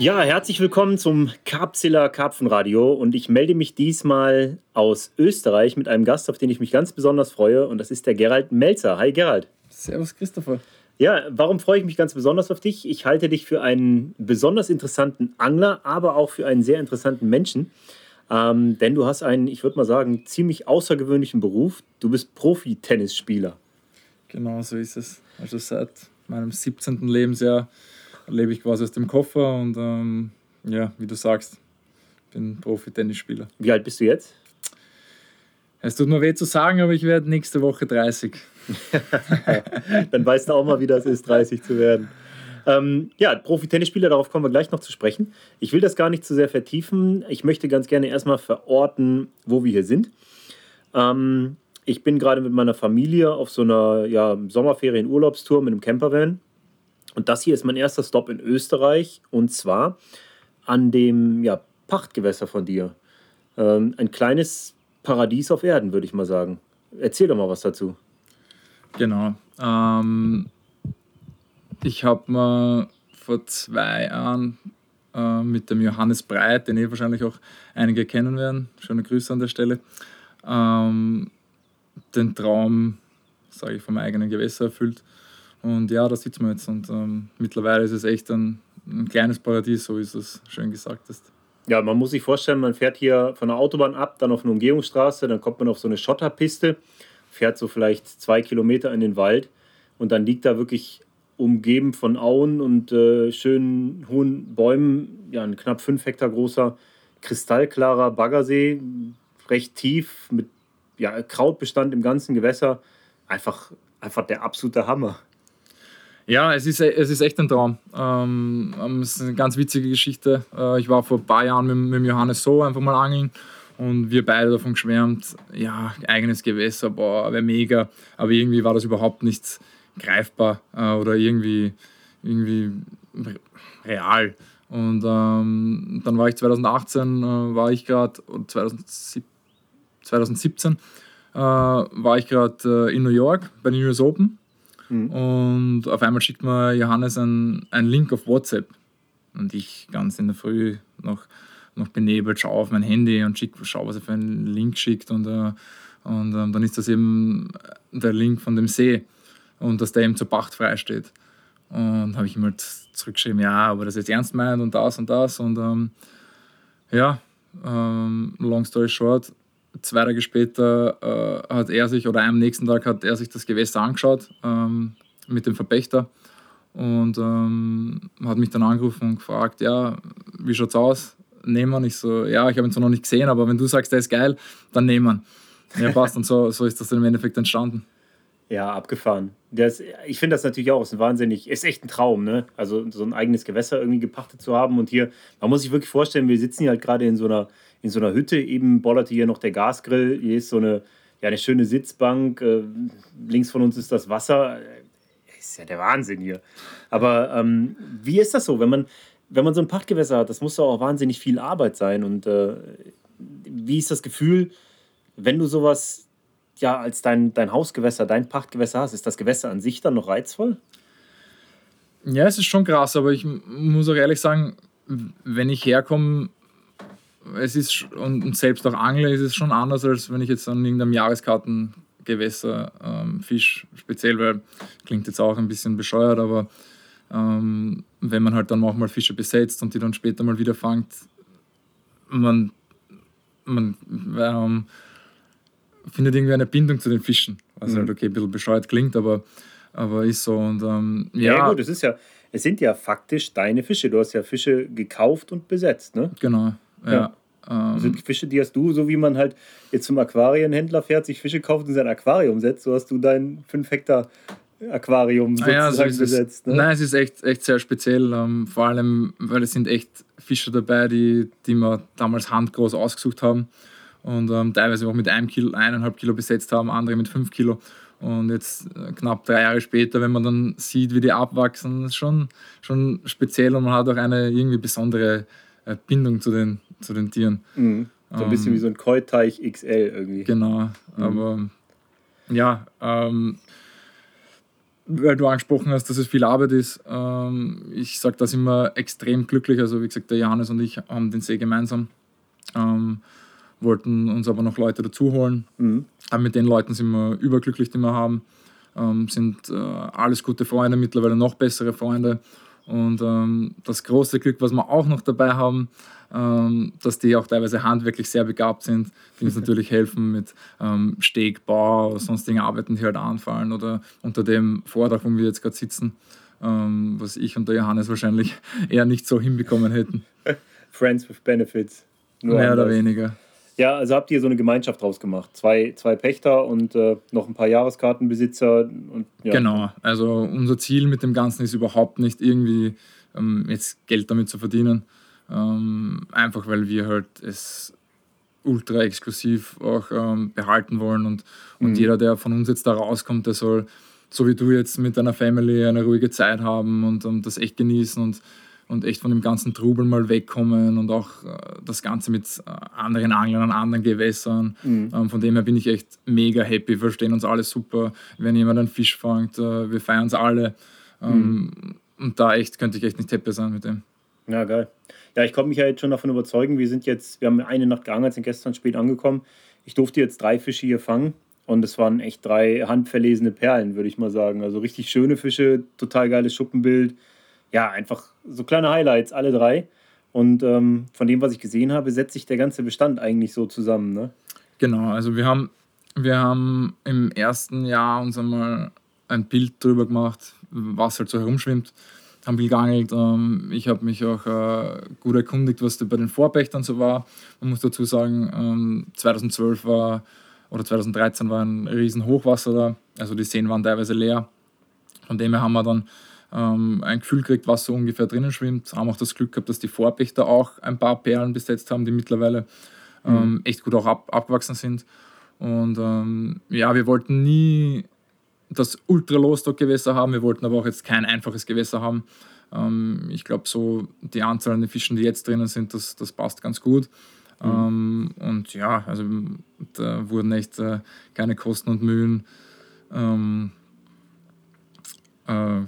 Ja, herzlich willkommen zum Karpzilla Karpfenradio und ich melde mich diesmal aus Österreich mit einem Gast, auf den ich mich ganz besonders freue und das ist der Gerald Melzer. Hi Gerald. Servus Christopher. Ja, warum freue ich mich ganz besonders auf dich? Ich halte dich für einen besonders interessanten Angler, aber auch für einen sehr interessanten Menschen. Ähm, denn du hast einen, ich würde mal sagen, ziemlich außergewöhnlichen Beruf. Du bist Profi-Tennisspieler. Genau so ist es. Also seit meinem 17. Lebensjahr lebe ich quasi aus dem Koffer und ähm, ja, wie du sagst, bin Profi-Tennisspieler. Wie alt bist du jetzt? Es tut mir weh zu sagen, aber ich werde nächste Woche 30. Dann weißt du auch mal, wie das ist, 30 zu werden. Ähm, ja, Profi-Tennisspieler, darauf kommen wir gleich noch zu sprechen. Ich will das gar nicht zu sehr vertiefen. Ich möchte ganz gerne erstmal verorten, wo wir hier sind. Ähm, ich bin gerade mit meiner Familie auf so einer ja, Sommerferien-Urlaubstour mit einem Campervan. Und das hier ist mein erster Stop in Österreich und zwar an dem ja, Pachtgewässer von dir. Ähm, ein kleines Paradies auf Erden, würde ich mal sagen. Erzähl doch mal was dazu. Genau. Ähm, ich habe mir vor zwei Jahren äh, mit dem Johannes Breit, den eh wahrscheinlich auch einige kennen werden, schöne Grüße an der Stelle, ähm, den Traum, sage ich, vom eigenen Gewässer erfüllt. Und ja, da sitzen wir jetzt. Und ähm, mittlerweile ist es echt ein, ein kleines Paradies, so wie du es schön gesagt hast. Ja, man muss sich vorstellen, man fährt hier von der Autobahn ab, dann auf eine Umgehungsstraße, dann kommt man auf so eine Schotterpiste, fährt so vielleicht zwei Kilometer in den Wald und dann liegt da wirklich umgeben von Auen und äh, schönen hohen Bäumen, ja, ein knapp fünf Hektar großer, kristallklarer Baggersee, recht tief, mit ja, Krautbestand im ganzen Gewässer. Einfach, einfach der absolute Hammer. Ja, es ist, es ist echt ein Traum. Ähm, ähm, es ist eine ganz witzige Geschichte. Äh, ich war vor ein paar Jahren mit, mit Johannes so einfach mal angeln und wir beide davon geschwärmt, ja, eigenes Gewässer, boah, wäre mega. Aber irgendwie war das überhaupt nicht greifbar äh, oder irgendwie, irgendwie real. Und ähm, dann war ich 2018, äh, war ich gerade, 2017, 2017 äh, war ich gerade äh, in New York bei den US Open Mhm. Und auf einmal schickt mir Johannes einen, Link auf WhatsApp. Und ich ganz in der Früh noch, noch benebelt schaue auf mein Handy und schick, schaue, was er für einen Link schickt. Und, uh, und uh, dann ist das eben der Link von dem See und dass der eben zur Pacht frei steht. Und habe ich ihm halt zurückgeschrieben, ja, aber das jetzt ernst meint und das und das. Und ähm, ja, ähm, long story short, zwei Tage später äh, hat er sich, oder am nächsten Tag hat er sich das Gewässer angeschaut ähm, mit dem Verpächter und ähm, hat mich dann angerufen und gefragt, ja, wie schaut's aus? Nehmen wir? Ich so, ja, ich habe ihn zwar noch nicht gesehen, aber wenn du sagst, der ist geil, dann nehmen wir. Ja, passt. und so, so ist das dann im Endeffekt entstanden. Ja, abgefahren. Das, ich finde das natürlich auch ist ein wahnsinnig, ist echt ein Traum, ne? Also so ein eigenes Gewässer irgendwie gepachtet zu haben. Und hier, man muss sich wirklich vorstellen, wir sitzen hier halt gerade in so einer, in so einer Hütte, eben bollerte hier noch der Gasgrill, hier ist so eine, ja, eine schöne Sitzbank, äh, links von uns ist das Wasser. Ist ja der Wahnsinn hier. Aber ähm, wie ist das so, wenn man, wenn man so ein Pachtgewässer hat? Das muss doch auch wahnsinnig viel Arbeit sein. Und äh, wie ist das Gefühl, wenn du sowas ja als dein, dein Hausgewässer, dein Pachtgewässer hast, ist das Gewässer an sich dann noch reizvoll? Ja, es ist schon krass, aber ich muss auch ehrlich sagen, wenn ich herkomme, es ist und selbst auch angle, ist es schon anders, als wenn ich jetzt an irgendeinem Jahreskartengewässer ähm, fisch, speziell, weil klingt jetzt auch ein bisschen bescheuert, aber ähm, wenn man halt dann manchmal Fische besetzt und die dann später mal wieder fangt, man, man ähm, findet irgendwie eine Bindung zu den Fischen. Was mhm. halt okay, ein bisschen bescheuert klingt, aber, aber ist so. Und, ähm, ja. ja, gut, es ist ja, es sind ja faktisch deine Fische. Du hast ja Fische gekauft und besetzt, ne? Genau, ja. Ähm, sind Fische, die hast du, so wie man halt jetzt zum Aquarienhändler fährt, sich Fische kauft und sein Aquarium setzt, so hast du dein 5 Hektar Aquarium sozusagen ah ja, so besetzt. Ne? Nein, es ist echt, echt sehr speziell, ähm, vor allem, weil es sind echt Fische dabei, die, die wir damals handgroß ausgesucht haben und ähm, teilweise auch mit einem Kilo, eineinhalb Kilo besetzt haben, andere mit fünf Kilo. Und jetzt äh, knapp drei Jahre später, wenn man dann sieht, wie die abwachsen, ist schon, schon speziell und man hat auch eine irgendwie besondere Bindung zu den, zu den Tieren. Mhm. So ein bisschen ähm, wie so ein Keuteich XL irgendwie. Genau, mhm. aber ja, ähm, weil du angesprochen hast, dass es viel Arbeit ist. Ähm, ich sage das immer extrem glücklich. Also wie gesagt, der Johannes und ich haben den See gemeinsam. Ähm, wollten uns aber noch Leute dazu holen. Mhm. Aber mit den Leuten sind wir überglücklich, die wir haben. Ähm, sind äh, alles gute Freunde, mittlerweile noch bessere Freunde. Und ähm, das große Glück, was wir auch noch dabei haben, ähm, dass die auch teilweise handwerklich sehr begabt sind, die uns natürlich helfen mit ähm, Stegbau, sonstigen Arbeiten, die halt anfallen oder unter dem Vordach, wo wir jetzt gerade sitzen, ähm, was ich und der Johannes wahrscheinlich eher nicht so hinbekommen hätten. Friends with Benefits. Mehr oder weniger. Ja, also habt ihr so eine Gemeinschaft draus gemacht. Zwei, zwei Pächter und äh, noch ein paar Jahreskartenbesitzer. Und, ja. Genau, also unser Ziel mit dem Ganzen ist überhaupt nicht irgendwie ähm, jetzt Geld damit zu verdienen. Ähm, einfach weil wir halt es ultra exklusiv auch ähm, behalten wollen und, und mhm. jeder, der von uns jetzt da rauskommt, der soll, so wie du jetzt mit deiner Family, eine ruhige Zeit haben und, und das echt genießen und, und echt von dem ganzen Trubel mal wegkommen und auch äh, das Ganze mit äh, anderen Anglern an anderen Gewässern. Mhm. Ähm, von dem her bin ich echt mega happy, wir verstehen uns alle super. Wenn jemand einen Fisch fängt, äh, wir feiern es alle. Ähm, mhm. Und da echt könnte ich echt nicht happy sein mit dem. Ja, geil. Ja, ich konnte mich ja jetzt schon davon überzeugen. Wir sind jetzt, wir haben eine Nacht geangelt, sind gestern spät angekommen. Ich durfte jetzt drei Fische hier fangen und es waren echt drei handverlesene Perlen, würde ich mal sagen. Also richtig schöne Fische, total geiles Schuppenbild. Ja, einfach so kleine Highlights, alle drei. Und ähm, von dem, was ich gesehen habe, setzt sich der ganze Bestand eigentlich so zusammen. Ne? Genau, also wir haben, wir haben im ersten Jahr uns einmal ein Bild drüber gemacht, was halt so herumschwimmt haben viel geangelt. Ähm, ich habe mich auch äh, gut erkundigt, was da bei den Vorpächtern so war. Man muss dazu sagen, ähm, 2012 war oder 2013 war ein riesen Hochwasser da. Also die Seen waren teilweise leer. Von dem her haben wir dann ähm, ein Gefühl gekriegt, was so ungefähr drinnen schwimmt. Haben auch das Glück gehabt, dass die Vorpächter auch ein paar Perlen besetzt haben, die mittlerweile mhm. echt gut auch ab, abgewachsen sind. Und ähm, ja, wir wollten nie das Ultra-Low-Stock-Gewässer haben. Wir wollten aber auch jetzt kein einfaches Gewässer haben. Ähm, ich glaube, so die Anzahl an Fischen, die jetzt drinnen sind, das, das passt ganz gut. Mhm. Ähm, und ja, also da wurden echt äh, keine Kosten und Mühen ähm, äh,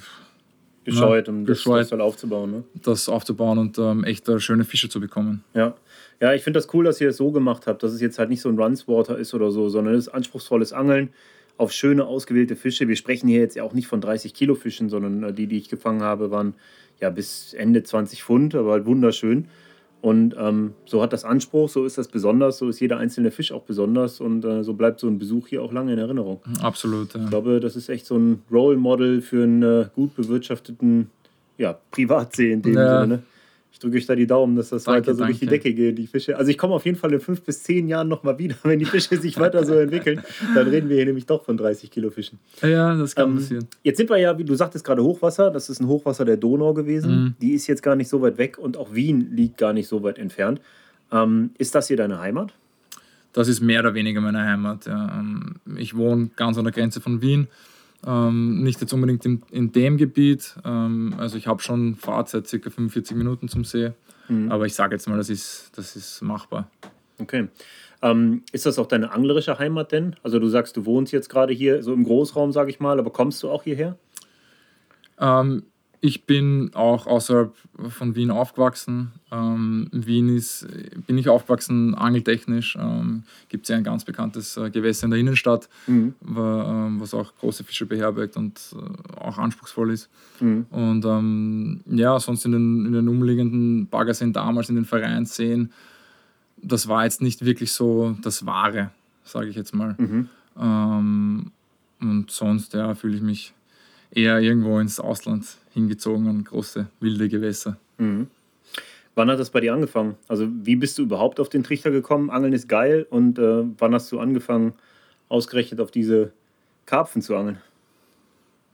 gescheut, um gescheut, das, das aufzubauen. Ne? Das aufzubauen und ähm, echt äh, schöne Fische zu bekommen. Ja. Ja, ich finde das cool, dass ihr es so gemacht habt, dass es jetzt halt nicht so ein Runswater ist oder so, sondern es ist anspruchsvolles Angeln auf schöne, ausgewählte Fische. Wir sprechen hier jetzt ja auch nicht von 30 Kilo Fischen, sondern äh, die, die ich gefangen habe, waren ja bis Ende 20 Pfund, aber halt wunderschön. Und ähm, so hat das Anspruch, so ist das besonders, so ist jeder einzelne Fisch auch besonders und äh, so bleibt so ein Besuch hier auch lange in Erinnerung. Absolut. Ja. Ich glaube, das ist echt so ein Role Model für einen äh, gut bewirtschafteten ja, Privatsee in dem ja. Sinne. Ich drücke euch da die Daumen, dass das danke, weiter so danke. durch die Decke geht, die Fische. Also ich komme auf jeden Fall in fünf bis zehn Jahren nochmal wieder, wenn die Fische sich weiter so entwickeln. Dann reden wir hier nämlich doch von 30 Kilo Fischen. Ja, das kann ähm, passieren. Jetzt sind wir ja, wie du sagtest gerade, Hochwasser. Das ist ein Hochwasser der Donau gewesen. Mhm. Die ist jetzt gar nicht so weit weg und auch Wien liegt gar nicht so weit entfernt. Ähm, ist das hier deine Heimat? Das ist mehr oder weniger meine Heimat. Ja. Ähm, ich wohne ganz an der Grenze von Wien. Ähm, nicht jetzt unbedingt in, in dem Gebiet. Ähm, also ich habe schon Fahrzeit, circa 45 Minuten zum See. Mhm. Aber ich sage jetzt mal, das ist, das ist machbar. Okay. Ähm, ist das auch deine anglerische Heimat denn? Also du sagst, du wohnst jetzt gerade hier so im Großraum, sage ich mal, aber kommst du auch hierher? Ich bin auch außerhalb von Wien aufgewachsen. Ähm, Wien ist, bin ich aufgewachsen angeltechnisch. Ähm, Gibt es ja ein ganz bekanntes äh, Gewässer in der Innenstadt, mhm. wo, ähm, was auch große Fische beherbergt und äh, auch anspruchsvoll ist. Mhm. Und ähm, ja, sonst in den, in den umliegenden Baggerseen damals, in den Vereinsseen, das war jetzt nicht wirklich so das Wahre, sage ich jetzt mal. Mhm. Ähm, und sonst ja, fühle ich mich eher irgendwo ins Ausland hingezogen an große wilde Gewässer. Mhm. Wann hat das bei dir angefangen? Also wie bist du überhaupt auf den Trichter gekommen? Angeln ist geil und äh, wann hast du angefangen, ausgerechnet auf diese Karpfen zu angeln?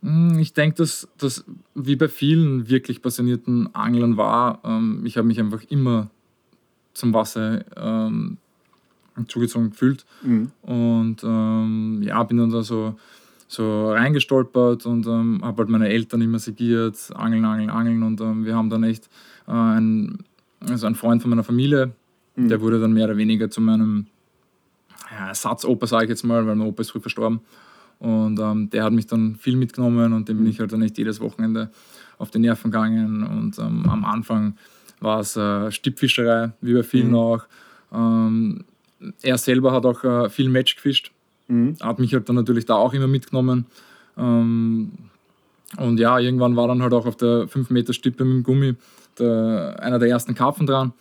Hm, ich denke, dass das wie bei vielen wirklich passionierten Anglern war. Ähm, ich habe mich einfach immer zum Wasser ähm, zugezogen gefühlt. Mhm. Und ähm, ja, bin dann da so so reingestolpert und ähm, habe halt meine Eltern immer segiert, angeln, angeln, angeln und ähm, wir haben dann echt äh, ein, also ein Freund von meiner Familie, mhm. der wurde dann mehr oder weniger zu meinem ja, Ersatzopa, sage ich jetzt mal, weil mein Opa ist früh verstorben Und ähm, der hat mich dann viel mitgenommen und dem bin ich halt dann nicht jedes Wochenende auf die Nerven gegangen. Und ähm, am Anfang war es äh, Stippfischerei, wie bei vielen mhm. auch. Ähm, er selber hat auch äh, viel Match gefischt. Mhm. Hat mich halt dann natürlich da auch immer mitgenommen. Ähm, und ja, irgendwann war dann halt auch auf der 5 Meter Stippe mit dem Gummi der, einer der ersten Karpfen dran.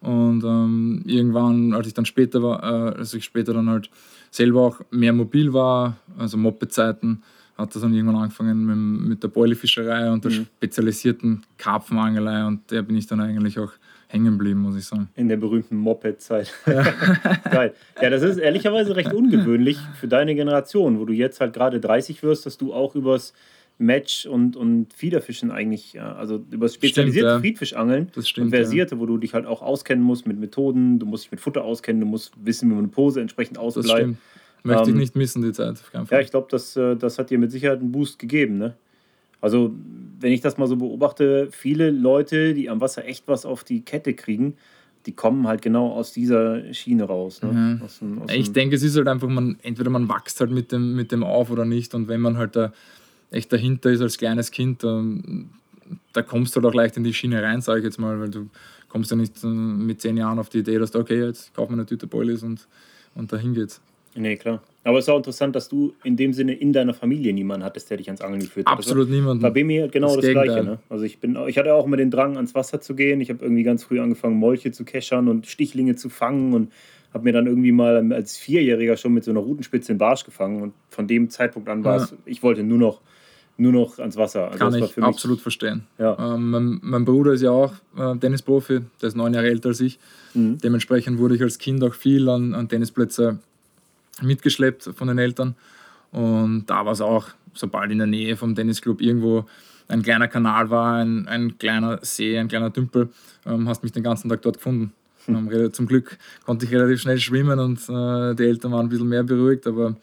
Und ähm, irgendwann, als ich dann später war, äh, als ich später dann halt selber auch mehr mobil war, also Moppezeiten, hat das dann irgendwann angefangen mit, mit der Beulefischerei und der mhm. spezialisierten Karpfenangelei und der bin ich dann eigentlich auch hängen geblieben, muss ich sagen. In der berühmten Moped-Zeit. Ja. Geil. Ja, das ist ehrlicherweise recht ungewöhnlich für deine Generation, wo du jetzt halt gerade 30 wirst, dass du auch übers Match und, und Fiederfischen eigentlich, also über spezialisierte stimmt, ja. Friedfischangeln das stimmt, und versierte, ja. wo du dich halt auch auskennen musst mit Methoden, du musst dich mit Futter auskennen, du musst wissen, wie man eine Pose entsprechend ausbleibt. Möchte ähm, ich nicht missen, die Zeit. Ja, ich glaube, das, äh, das hat dir mit Sicherheit einen Boost gegeben. Ne? Also, wenn ich das mal so beobachte, viele Leute, die am Wasser echt was auf die Kette kriegen, die kommen halt genau aus dieser Schiene raus. Ne? Mhm. Aus dem, aus ich denke, es ist halt einfach, man, entweder man wächst halt mit dem, mit dem auf oder nicht. Und wenn man halt da echt dahinter ist als kleines Kind, da, da kommst du halt auch leicht in die Schiene rein, sage ich jetzt mal, weil du kommst ja nicht äh, mit zehn Jahren auf die Idee, dass du, okay, jetzt kauf mir eine Tüte Boilies und, und dahin geht's. Nee, klar. Aber es ist auch interessant, dass du in dem Sinne in deiner Familie niemanden hattest, der dich ans Angeln geführt hat. Absolut niemanden. War bei mir genau das, das Gleiche. Ne? Also ich, bin, ich hatte auch immer den Drang, ans Wasser zu gehen. Ich habe irgendwie ganz früh angefangen, Molche zu keschern und Stichlinge zu fangen und habe mir dann irgendwie mal als Vierjähriger schon mit so einer Rutenspitze in Barsch gefangen. Und von dem Zeitpunkt an war ja. es, ich wollte nur noch, nur noch ans Wasser. Also Kann ich absolut verstehen. Ja. Ähm, mein, mein, Bruder ist ja auch äh, Tennisprofi, der ist neun Jahre älter als ich. Mhm. Dementsprechend wurde ich als Kind auch viel an, an Tennisplätze mitgeschleppt von den Eltern. Und da war es auch, sobald in der Nähe vom Tennisclub irgendwo ein kleiner Kanal war, ein, ein kleiner See, ein kleiner Tümpel, ähm, hast mich den ganzen Tag dort gefunden. Hm. Ähm, zum Glück konnte ich relativ schnell schwimmen und äh, die Eltern waren ein bisschen mehr beruhigt, aber,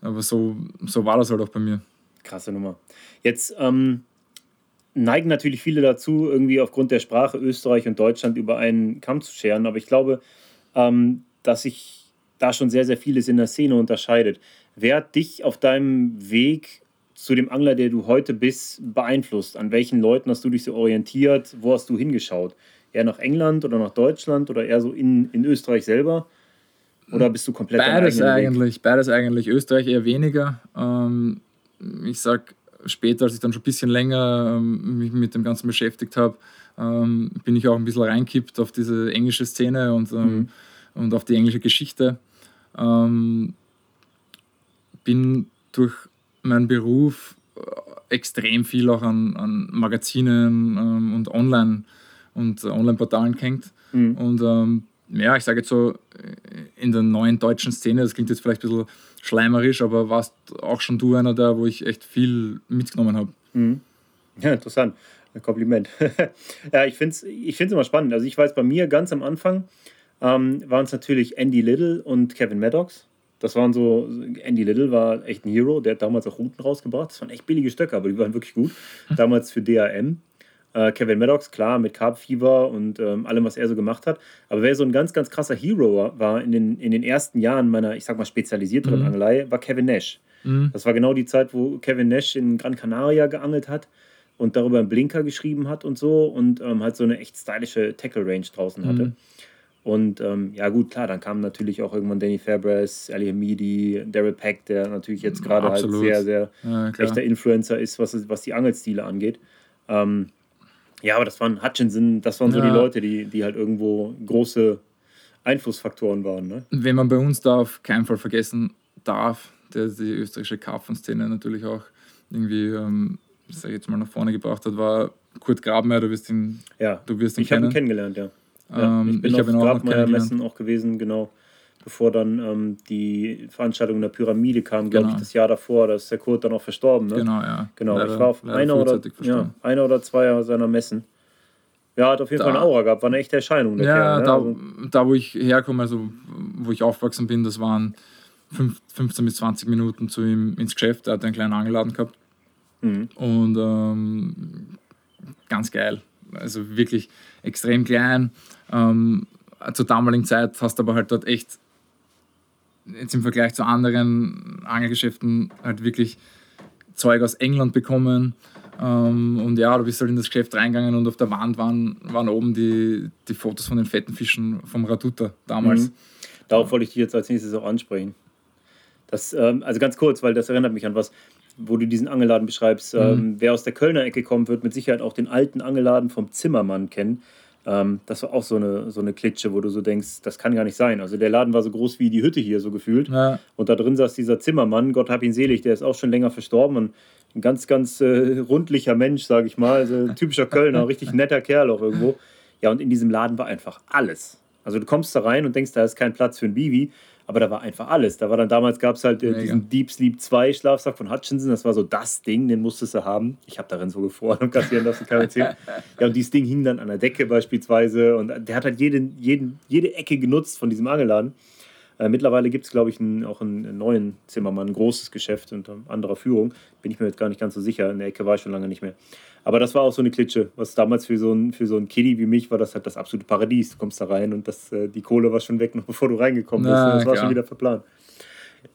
aber so, so war das halt auch bei mir. Krasse Nummer. Jetzt ähm, neigen natürlich viele dazu, irgendwie aufgrund der Sprache Österreich und Deutschland über einen Kamm zu scheren, aber ich glaube, ähm, dass ich da schon sehr, sehr vieles in der Szene unterscheidet. Wer hat dich auf deinem Weg zu dem Angler, der du heute bist, beeinflusst? An welchen Leuten hast du dich so orientiert? Wo hast du hingeschaut? Eher nach England oder nach Deutschland oder eher so in, in Österreich selber? Oder bist du komplett Beides eigentlich, Weg? beides eigentlich. Österreich eher weniger. Ähm, ich sag später, als ich dann schon ein bisschen länger ähm, mich mit dem Ganzen beschäftigt habe, ähm, bin ich auch ein bisschen reinkippt auf diese englische Szene und, mhm. und auf die englische Geschichte. Ähm, bin durch meinen Beruf äh, extrem viel auch an, an Magazinen ähm, und Online- und Online-Portalen gehängt. Mhm. Und ähm, ja, ich sage jetzt so, äh, in der neuen deutschen Szene, das klingt jetzt vielleicht ein bisschen schleimerisch, aber warst auch schon du einer da, wo ich echt viel mitgenommen habe. Mhm. Ja, interessant. Ein Kompliment. ja, ich finde es ich find's immer spannend. Also ich weiß, bei mir ganz am Anfang ähm, waren es natürlich Andy Little und Kevin Maddox. Das waren so, Andy Little war echt ein Hero, der hat damals auch Routen rausgebracht. Das waren echt billige Stöcke, aber die waren wirklich gut. Hm. Damals für DAM. Äh, Kevin Maddox, klar, mit Carb Fever und ähm, allem, was er so gemacht hat. Aber wer so ein ganz, ganz krasser Hero war in den, in den ersten Jahren meiner, ich sag mal, spezialisierteren mhm. Angelei, war Kevin Nash. Mhm. Das war genau die Zeit, wo Kevin Nash in Gran Canaria geangelt hat und darüber einen Blinker geschrieben hat und so und ähm, halt so eine echt stylische Tackle-Range draußen hatte. Mhm. Und ähm, ja, gut, klar, dann kam natürlich auch irgendwann Danny Fabres, Ali Hamidi, Daryl Peck, der natürlich jetzt gerade halt sehr, sehr ja, echter Influencer ist, was, was die Angelstile angeht. Ähm, ja, aber das waren Hutchinson, das waren so ja. die Leute, die, die halt irgendwo große Einflussfaktoren waren. Ne? Wenn man bei uns da auf keinen Fall vergessen darf, der die österreichische Karpfenszene natürlich auch irgendwie, ähm, sag ich jetzt mal, nach vorne gebracht hat, war Kurt Grabmeier, du wirst ihn, ja. du wirst ihn ich kennen. Ich habe ihn kennengelernt, ja. Ja, ähm, ich bin ich auf Grabmeier-Messen auch gewesen, genau. Bevor dann ähm, die Veranstaltung in der Pyramide kam, glaube genau. ich, das Jahr davor. Da ist der Kurt dann auch verstorben. Ne? Genau, ja. Genau, leider, ich war auf einer oder, ja, einer oder zwei seiner Messen. Ja, hat auf jeden da, Fall eine Aura gehabt, war eine echte Erscheinung. ja, Kerl, ne? da, also, da wo ich herkomme, also wo ich aufgewachsen bin, das waren 15 bis 20 Minuten zu ihm ins Geschäft. Er hat einen kleinen Angeladen gehabt. Mhm. Und ähm, ganz geil. Also wirklich extrem klein. Ähm, zur damaligen Zeit hast du aber halt dort echt jetzt im Vergleich zu anderen Angelgeschäften halt wirklich Zeug aus England bekommen. Ähm, und ja, du bist halt in das Geschäft reingegangen und auf der Wand waren, waren oben die, die Fotos von den fetten Fischen vom Raduta damals. Mhm. Darauf wollte ich dich jetzt als nächstes auch ansprechen. Das, ähm, also ganz kurz, weil das erinnert mich an was, wo du diesen Angelladen beschreibst. Mhm. Ähm, wer aus der Kölner Ecke kommt, wird mit Sicherheit auch den alten Angelladen vom Zimmermann kennen. Ähm, das war auch so eine, so eine Klitsche, wo du so denkst, das kann gar nicht sein. Also der Laden war so groß wie die Hütte hier, so gefühlt. Ja. Und da drin saß dieser Zimmermann, Gott hab ihn selig, der ist auch schon länger verstorben und ein ganz, ganz äh, rundlicher Mensch, sage ich mal. Also ein typischer Kölner, richtig netter Kerl auch irgendwo. Ja, und in diesem Laden war einfach alles. Also du kommst da rein und denkst, da ist kein Platz für ein Bibi. Aber da war einfach alles. Da war dann damals gab es halt äh, diesen Deep Sleep 2 Schlafsack von Hutchinson. Das war so das Ding, den musstest du haben. Ich habe darin so gefroren und kassieren lassen, kann erzählen. Ja, und dieses Ding hing dann an der Decke beispielsweise. Und der hat halt jeden, jeden, jede Ecke genutzt von diesem Angelladen. Äh, mittlerweile gibt es, glaube ich, einen, auch einen, neuen Zimmermann, ein großes Geschäft unter anderer Führung. Bin ich mir jetzt gar nicht ganz so sicher. In der Ecke war ich schon lange nicht mehr. Aber das war auch so eine Klitsche. Was damals für so ein, für so ein Kiddie wie mich war das halt das absolute Paradies. Du kommst da rein und das, äh, die Kohle war schon weg, noch bevor du reingekommen bist. Na, das war schon wieder verplant.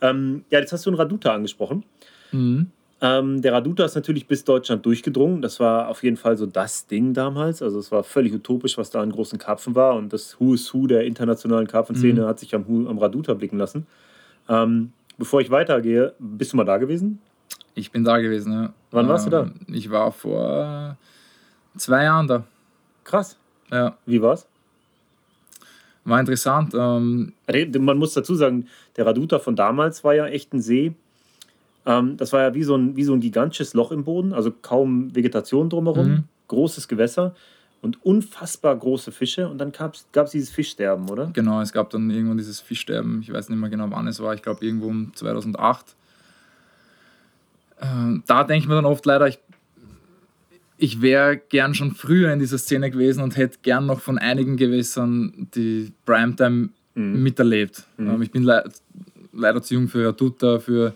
Ähm, ja, jetzt hast du einen Raduta angesprochen. Mhm. Ähm, der Raduta ist natürlich bis Deutschland durchgedrungen. Das war auf jeden Fall so das Ding damals. Also es war völlig utopisch, was da an großen Karpfen war. Und das Who is Who der internationalen Karpfenszene mhm. hat sich am, am Raduta blicken lassen. Ähm, bevor ich weitergehe, bist du mal da gewesen? Ich bin da gewesen, ja. Wann warst du da? Ähm, ich war vor zwei Jahren da. Krass. Ja. Wie war's? War interessant. Ähm, Man muss dazu sagen, der Raduta von damals war ja echt ein See. Ähm, das war ja wie so, ein, wie so ein gigantisches Loch im Boden, also kaum Vegetation drumherum, mhm. großes Gewässer und unfassbar große Fische. Und dann gab es dieses Fischsterben, oder? Genau, es gab dann irgendwann dieses Fischsterben. Ich weiß nicht mehr genau, wann es war. Ich glaube, irgendwo um 2008. Ähm, da denke ich mir dann oft leider, ich, ich wäre gern schon früher in dieser Szene gewesen und hätte gern noch von einigen Gewässern die Primetime mhm. miterlebt. Mhm. Ähm, ich bin le leider zu jung für Tuta, für,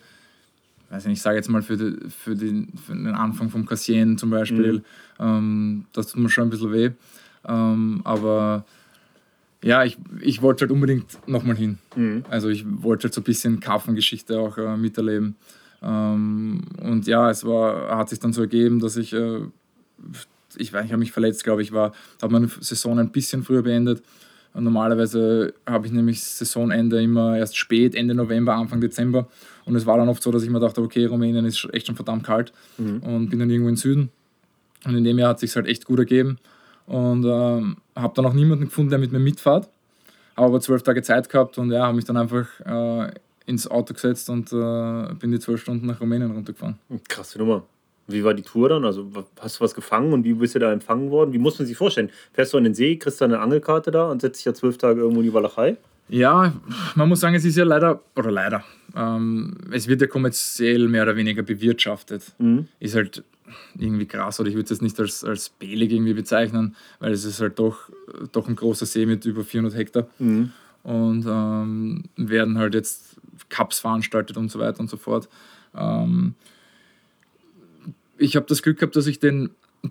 weiß ich nicht, ich sage jetzt mal für, die, für, den, für, den, Anfang vom Cassien zum Beispiel. Mhm. Ähm, das tut mir schon ein bisschen weh. Ähm, aber ja, ich, ich wollte halt unbedingt nochmal hin. Mhm. Also ich wollte halt so ein bisschen Karpfengeschichte auch äh, miterleben. Ähm, und ja, es war, hat sich dann so ergeben, dass ich, äh, ich, ich habe mich verletzt, glaube ich, war, habe meine Saison ein bisschen früher beendet. Und normalerweise habe ich nämlich Saisonende immer erst spät, Ende November, Anfang Dezember. Und es war dann oft so, dass ich mir dachte, okay, Rumänien ist echt schon verdammt kalt mhm. und bin dann irgendwo im Süden. Und in dem Jahr hat es sich halt echt gut ergeben. Und ähm, habe dann auch niemanden gefunden, der mit mir mitfährt. Habe aber zwölf Tage Zeit gehabt und ja, habe mich dann einfach äh, ins Auto gesetzt und äh, bin die zwölf Stunden nach Rumänien runtergefahren. Krasse Nummer. Wie war die Tour dann? Also hast du was gefangen und wie bist du da empfangen worden? Wie muss man sich vorstellen? Fährst du an den See, kriegst du eine Angelkarte da und setzt dich ja zwölf Tage irgendwo in die Walachei? Ja, man muss sagen, es ist ja leider, oder leider, ähm, es wird ja kommerziell mehr oder weniger bewirtschaftet. Mhm. Ist halt irgendwie krass, oder ich würde es jetzt nicht als, als belig irgendwie bezeichnen, weil es ist halt doch, doch ein großer See mit über 400 Hektar. Mhm. Und ähm, werden halt jetzt Cups veranstaltet und so weiter und so fort. Ähm, ich habe das Glück gehabt, dass ich den,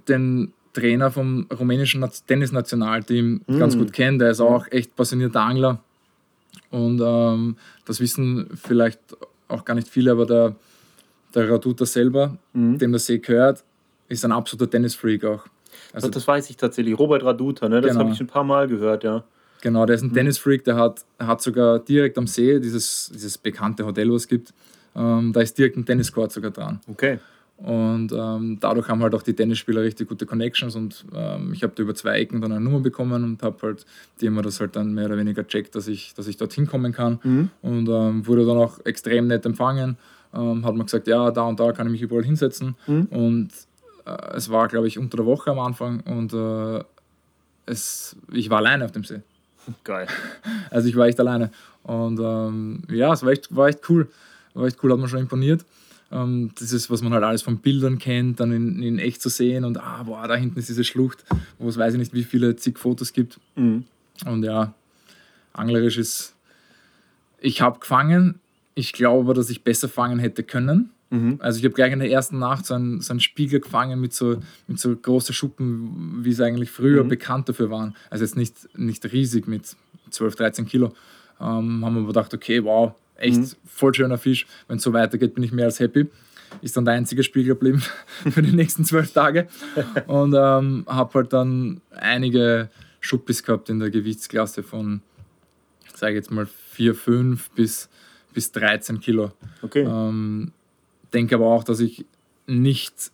den Trainer vom rumänischen Tennisnationalteam mm. ganz gut kenne. Der ist auch echt passionierter Angler. Und ähm, das wissen vielleicht auch gar nicht viele, aber der, der Raduta selber, mm. dem der See gehört, ist ein absoluter Tennisfreak auch. Also, das weiß ich tatsächlich. Robert Raduta, ne? das genau. habe ich ein paar Mal gehört, ja. Genau, der ist ein mhm. Tennisfreak, der hat, hat sogar direkt am See dieses, dieses bekannte Hotel, was es gibt, ähm, da ist direkt ein Tenniscourt sogar dran. Okay. Und ähm, dadurch haben halt auch die Tennisspieler richtig gute Connections und ähm, ich habe da über zwei Ecken dann eine Nummer bekommen und habe halt, die haben das halt dann mehr oder weniger checkt, dass ich, dass ich dorthin kommen kann mhm. und ähm, wurde dann auch extrem nett empfangen. Ähm, hat man gesagt, ja, da und da kann ich mich überall hinsetzen mhm. und äh, es war, glaube ich, unter der Woche am Anfang und äh, es, ich war alleine auf dem See. Geil. Also ich war echt alleine. Und ähm, ja, es war echt, war echt cool. War echt cool, hat mir schon imponiert. Ähm, das ist, was man halt alles von Bildern kennt, dann in, in echt zu sehen und ah, boah, da hinten ist diese Schlucht, wo es weiß ich nicht, wie viele zig Fotos gibt. Mhm. Und ja, anglerisch ist. Ich habe gefangen. Ich glaube, dass ich besser fangen hätte können. Mhm. Also ich habe gleich in der ersten Nacht so einen, so einen Spiegel gefangen mit so, mit so großen Schuppen, wie sie eigentlich früher mhm. bekannt dafür waren. Also jetzt nicht, nicht riesig mit 12, 13 Kilo. Ähm, haben wir gedacht, okay, wow, echt mhm. voll schöner Fisch. Wenn es so weitergeht, bin ich mehr als happy. Ist dann der einzige Spiel geblieben für die nächsten zwölf Tage. Und ähm, habe halt dann einige Schuppis gehabt in der Gewichtsklasse von, sage jetzt mal, 4, 5 bis, bis 13 Kilo. Okay. Ähm, denke aber auch, dass ich nicht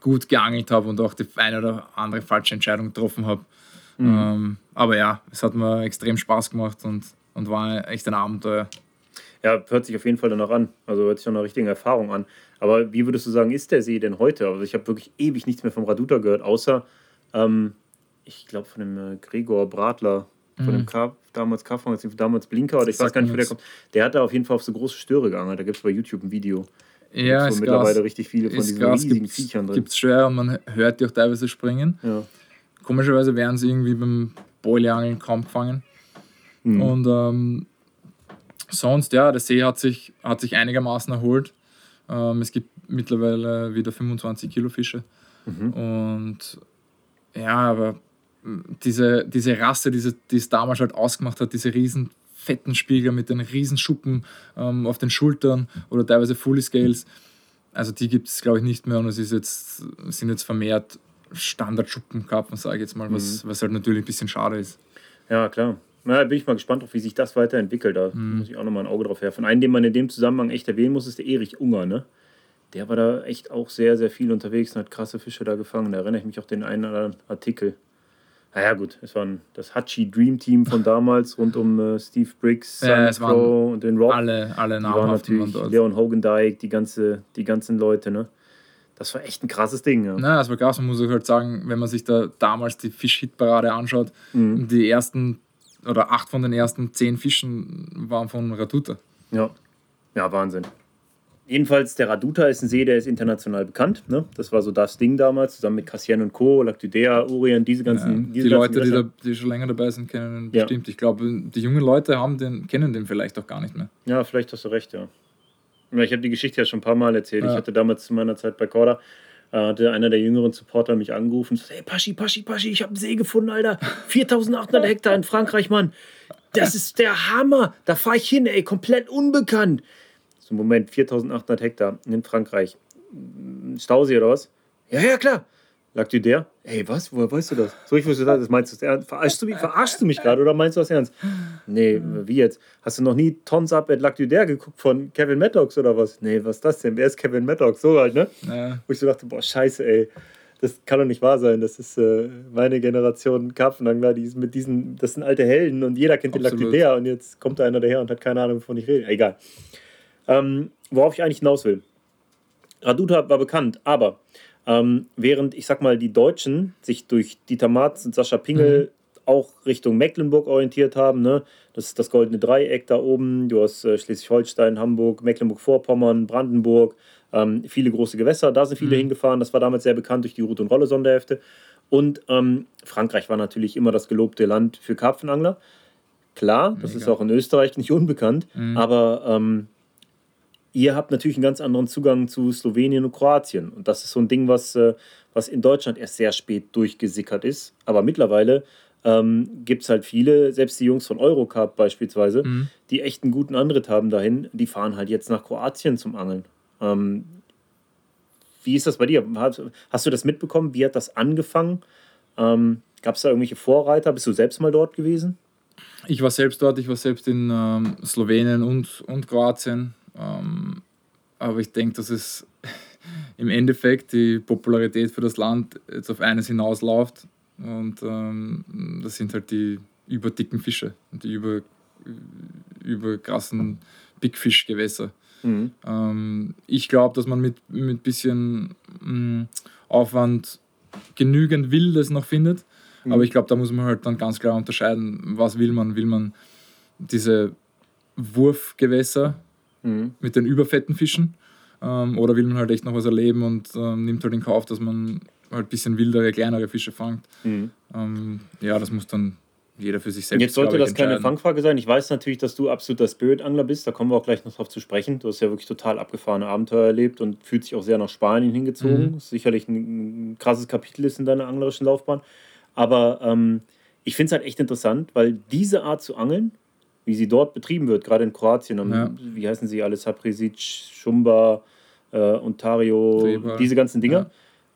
gut geangelt habe und auch die eine oder andere falsche Entscheidung getroffen habe. Mhm. Ähm, aber ja, es hat mir extrem Spaß gemacht und, und war echt ein Abenteuer. Ja, hört sich auf jeden Fall danach an. Also hört sich nach einer richtigen Erfahrung an. Aber wie würdest du sagen, ist der See denn heute? Also ich habe wirklich ewig nichts mehr vom Raduta gehört, außer, ähm, ich glaube, von dem äh, Gregor Bratler, von mhm. dem K, damals k damals Blinker, oder ich weiß gar nicht, wo der kommt. Der hat da auf jeden Fall auf so große Störe gegangen. Da gibt es bei YouTube ein Video. Ja, ist mittlerweile krass. richtig viele von ist diesen krass. riesigen Viechern drin. Gibt es schwer und man hört die auch teilweise springen. Ja. Komischerweise werden sie irgendwie beim Bowlangeln kaum gefangen. Mhm. Und ähm, sonst, ja, der See hat sich, hat sich einigermaßen erholt. Ähm, es gibt mittlerweile wieder 25 Kilo Fische. Mhm. Und ja, aber diese, diese Rasse, diese, die es damals halt ausgemacht hat, diese riesen fetten Spiegel mit den riesen Schuppen ähm, auf den Schultern oder teilweise Fully Scales. Also die gibt es, glaube ich, nicht mehr und es ist jetzt, sind jetzt vermehrt Standardschuppenkarpfen, sage ich jetzt mal, was, mhm. was halt natürlich ein bisschen schade ist. Ja, klar. Na, bin ich mal gespannt, wie sich das weiterentwickelt. Da mhm. muss ich auch nochmal ein Auge drauf werfen. Einen, den man in dem Zusammenhang echt erwähnen muss, ist der Erich Unger. Ne? Der war da echt auch sehr, sehr viel unterwegs und hat krasse Fische da gefangen. Da erinnere ich mich auch den einen oder anderen Artikel. Naja, gut, es war das Hachi Dream Team von damals rund um äh, Steve Briggs, Sun ja, Crow und den Rob. Alle, alle die waren natürlich Leon Hogendijk, die, ganze, die ganzen Leute, ne? Das war echt ein krasses Ding. Ja. Na, das war krass, man muss halt sagen, wenn man sich da damals die Fisch-Hit-Parade anschaut, mhm. die ersten oder acht von den ersten zehn Fischen waren von Raduta. Ja, ja, Wahnsinn. Jedenfalls, der Raduta ist ein See, der ist international bekannt. Ne? Das war so das Ding damals, zusammen mit Cassien und Co., Lactudea, Orient, diese ganzen. Ja, diese die ganzen Leute, die, da, die, schon länger dabei sind, kennen den ja. bestimmt. Ich glaube, die jungen Leute haben den, kennen den vielleicht auch gar nicht mehr. Ja, vielleicht hast du recht, ja. Ich habe die Geschichte ja schon ein paar Mal erzählt. Ja. Ich hatte damals zu meiner Zeit bei Corda, hatte einer der jüngeren Supporter mich angerufen gesagt: Hey, Paschi, Paschi, Paschi, ich habe einen See gefunden, Alter. 4800 Hektar in Frankreich, Mann. Das ist der Hammer. Da fahre ich hin, ey, komplett unbekannt. So, Moment, 4800 Hektar in Frankreich. Stausee oder was? Ja, ja, klar. Lag dir der? Ey, was? Woher weißt du das? So, ich wusste das. Meinst du das Verarschst du mich, verarschst du mich gerade oder meinst du das ernst? Nee, wie jetzt? Hast du noch nie Tons Up at Lac du Der geguckt von Kevin Maddox oder was? Nee, was ist das denn? Wer ist Kevin Maddox? So halt, ne? Ja. Wo ich so dachte, boah, scheiße, ey. Das kann doch nicht wahr sein. Das ist äh, meine Generation Karpfenangler, die ist mit diesen, das sind alte Helden und jeder kennt Absolut. den Lac du Der und jetzt kommt da einer daher und hat keine Ahnung, wovon ich rede. Egal. Ähm, worauf ich eigentlich hinaus will. Raduta war bekannt, aber ähm, während, ich sag mal, die Deutschen sich durch Dieter Marz und Sascha Pingel mhm. auch Richtung Mecklenburg orientiert haben, ne? das ist das goldene Dreieck da oben, du hast äh, Schleswig-Holstein, Hamburg, Mecklenburg-Vorpommern, Brandenburg, ähm, viele große Gewässer, da sind viele mhm. hingefahren, das war damals sehr bekannt durch die Route- und Rolle-Sonderhefte. Und ähm, Frankreich war natürlich immer das gelobte Land für Karpfenangler. Klar, das Mega. ist auch in Österreich nicht unbekannt, mhm. aber ähm, ihr habt natürlich einen ganz anderen Zugang zu Slowenien und Kroatien. Und das ist so ein Ding, was, äh, was in Deutschland erst sehr spät durchgesickert ist. Aber mittlerweile ähm, gibt es halt viele, selbst die Jungs von Eurocup beispielsweise, mhm. die echt einen guten Antritt haben dahin, die fahren halt jetzt nach Kroatien zum Angeln. Ähm, wie ist das bei dir? Hast du das mitbekommen? Wie hat das angefangen? Ähm, Gab es da irgendwelche Vorreiter? Bist du selbst mal dort gewesen? Ich war selbst dort, ich war selbst in ähm, Slowenien und, und Kroatien. Ähm, aber ich denke, dass es im Endeffekt die Popularität für das Land jetzt auf eines hinausläuft. Und ähm, das sind halt die überdicken Fische und die über, über krassen Big Fish Gewässer. Mhm. Ähm, ich glaube, dass man mit ein bisschen mh, mm, Aufwand genügend Wildes noch findet. Mhm. Aber ich glaube, da muss man halt dann ganz klar unterscheiden, was will man. Will man diese Wurfgewässer, mhm. mit den überfetten Fischen. Ähm, oder will man halt echt noch was erleben und ähm, nimmt halt in Kauf, dass man halt ein bisschen wildere, kleinere Fische fangt. Mhm. Ähm, ja, das muss dann jeder für sich selbst. Jetzt sollte das keine Fangfrage sein. Ich weiß natürlich, dass du absoluter Spirit-Angler bist. Da kommen wir auch gleich noch drauf zu sprechen. Du hast ja wirklich total abgefahrene Abenteuer erlebt und fühlt sich auch sehr nach Spanien hingezogen. Mhm. Sicherlich ein, ein, krasses Kapitel ist in deiner anglerischen Laufbahn. Aber ähm, ich finde es halt echt interessant, weil diese Art zu angeln wie sie dort betrieben wird, gerade in Kroatien. Am, Ja. Wie heißen sie alle? Saprisic, Schumba, äh, Ontario, Treba. diese ganzen Dinger.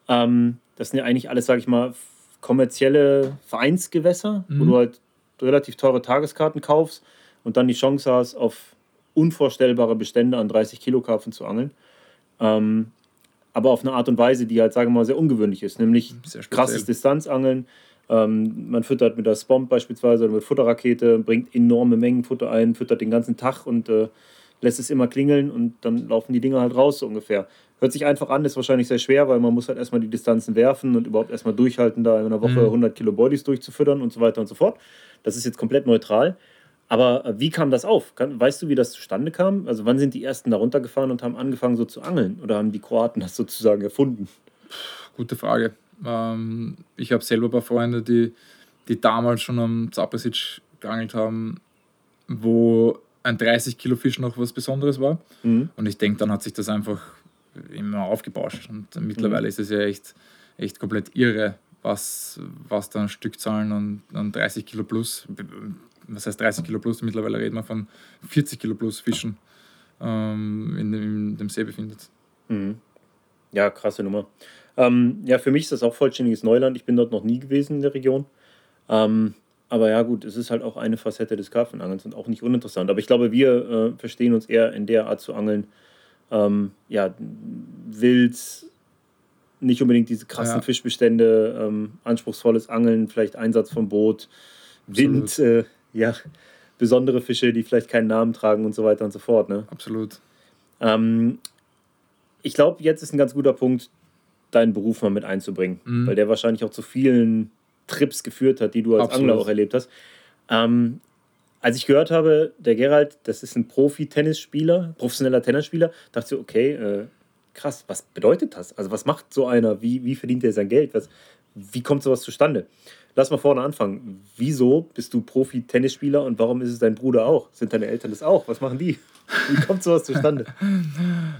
Ähm, das sind ja eigentlich alles, sage ich mal, kommerzielle Vereinsgewässer, wo Mhm. du halt relativ teure Tageskarten kaufst und dann die Chance hast, auf unvorstellbare Bestände an 30 Kilo Karpfen zu angeln. Ähm, aber auf eine Art und Weise, die halt, sagen wir mal, sehr ungewöhnlich ist, nämlich krasses Distanzangeln. Ähm, man füttert mit der Spomp beispielsweise oder mit Futterrakete, bringt enorme Mengen Futter ein, füttert den ganzen Tag und äh, lässt es immer klingeln und dann laufen die Dinger halt raus so ungefähr. Hört sich einfach an, ist wahrscheinlich sehr schwer, weil man muss halt erstmal die Distanzen werfen und überhaupt erstmal durchhalten, da in einer Woche Mhm. 100 Kilo Bodies durchzufüttern und so weiter und so fort. Das ist jetzt komplett neutral. Aber äh, wie kam das auf? Weißt du, wie das zustande kam? Also wann sind die Ersten da runtergefahren und haben angefangen so zu angeln? Oder haben die Kroaten das sozusagen erfunden? Gute Frage. Ähm, ich habe selber ein paar Freunde, die, die damals schon am Zaprisic geangelt haben, wo ein 30 Kilo Fisch noch was Besonderes war. Mhm. Und ich denke, dann hat sich das einfach immer aufgebauscht. Und mittlerweile ist es ja echt, echt komplett irre, was, was da an Stückzahlen und an 30 Kilo plus, was heißt 30 Kilo plus, mittlerweile reden wir von 40 Kilo plus Fischen ähm, in, dem, in dem See befindet. Mhm. Ja, krasse Nummer. Ähm, ja, für mich ist das auch vollständiges Neuland. Ich bin dort noch nie gewesen in der Region. Ähm, aber ja, gut, es ist halt auch eine Facette des Karpfenangelns und auch nicht uninteressant. Aber ich glaube, wir äh, verstehen uns eher in der Art zu angeln. Ähm, ja, wild, nicht unbedingt diese krassen Ja. Fischbestände, ähm, anspruchsvolles Angeln, vielleicht Einsatz vom Boot, Wind, äh, ja, besondere Fische, die vielleicht keinen Namen tragen und so weiter und so fort. Ne? Absolut. Ähm, ich glaube, jetzt ist ein ganz guter Punkt, deinen Beruf mal mit einzubringen, Mhm. weil der wahrscheinlich auch zu vielen Trips geführt hat, die du als Absolut. Angler auch erlebt hast. Ähm, als ich gehört habe, der Gerald, das ist ein Profi-Tennisspieler, professioneller Tennisspieler, dachte ich, okay, äh, krass, was bedeutet das? Also was macht so einer? Wie, wie verdient er sein Geld? Was, wie kommt sowas zustande? Lass mal vorne anfangen. Wieso bist du Profi-Tennisspieler und warum ist es dein Bruder auch? Sind deine Eltern das auch? Was machen die? Wie kommt sowas zustande?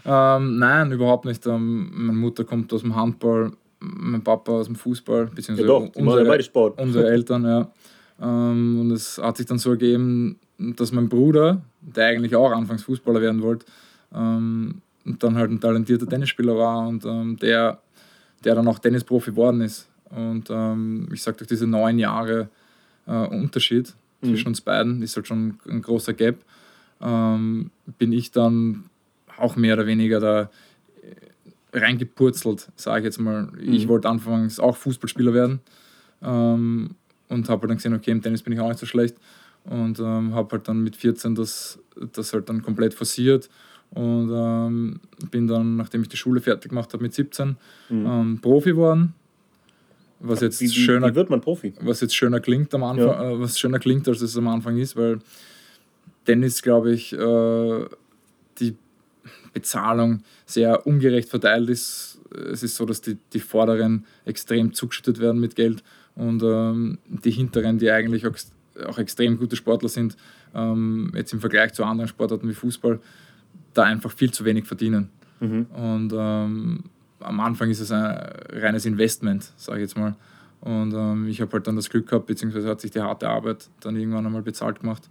Ähm, nein, überhaupt nicht. Ähm, meine Mutter kommt aus dem Handball, mein Papa aus dem Fußball, Ja beziehungsweise doch, die machen ja beide Sport. unsere Eltern, ja. Ähm, und es hat sich dann so ergeben, dass mein Bruder, der eigentlich auch anfangs Fußballer werden wollte, ähm, dann halt ein talentierter Tennisspieler war und ähm, der, der dann auch Tennisprofi geworden ist. Und ähm, ich sage durch diese neun Jahre äh, Unterschied Mhm. zwischen uns beiden, ist halt schon ein großer Gap, ähm, bin ich dann auch mehr oder weniger da äh, reingepurzelt, sage ich jetzt mal. Ich Mhm. wollte anfangs auch Fußballspieler werden ähm, und habe halt dann gesehen, okay, im Tennis bin ich auch nicht so schlecht und ähm, habe halt dann mit 14 das, das halt dann komplett forciert und ähm, bin dann, nachdem ich die Schule fertig gemacht habe mit 17, Mhm. ähm, Profi geworden. Was jetzt, Wie, wie, schöner, wie wird man Profi? was jetzt schöner klingt am Anfang, Ja. äh, was schöner klingt, als es am Anfang ist, weil Tennis, glaube ich, äh, die Bezahlung sehr ungerecht verteilt ist. Es ist so, dass die, die Vorderen extrem zugeschüttet werden mit Geld und ähm, die Hinteren, die eigentlich auch, auch extrem gute Sportler sind, ähm, jetzt im Vergleich zu anderen Sportarten wie Fußball, da einfach viel zu wenig verdienen. Mhm. Und ähm, am Anfang ist es ein reines Investment, sage ich jetzt mal. Und ähm, ich habe halt dann das Glück gehabt, beziehungsweise hat sich die harte Arbeit dann irgendwann einmal bezahlt gemacht.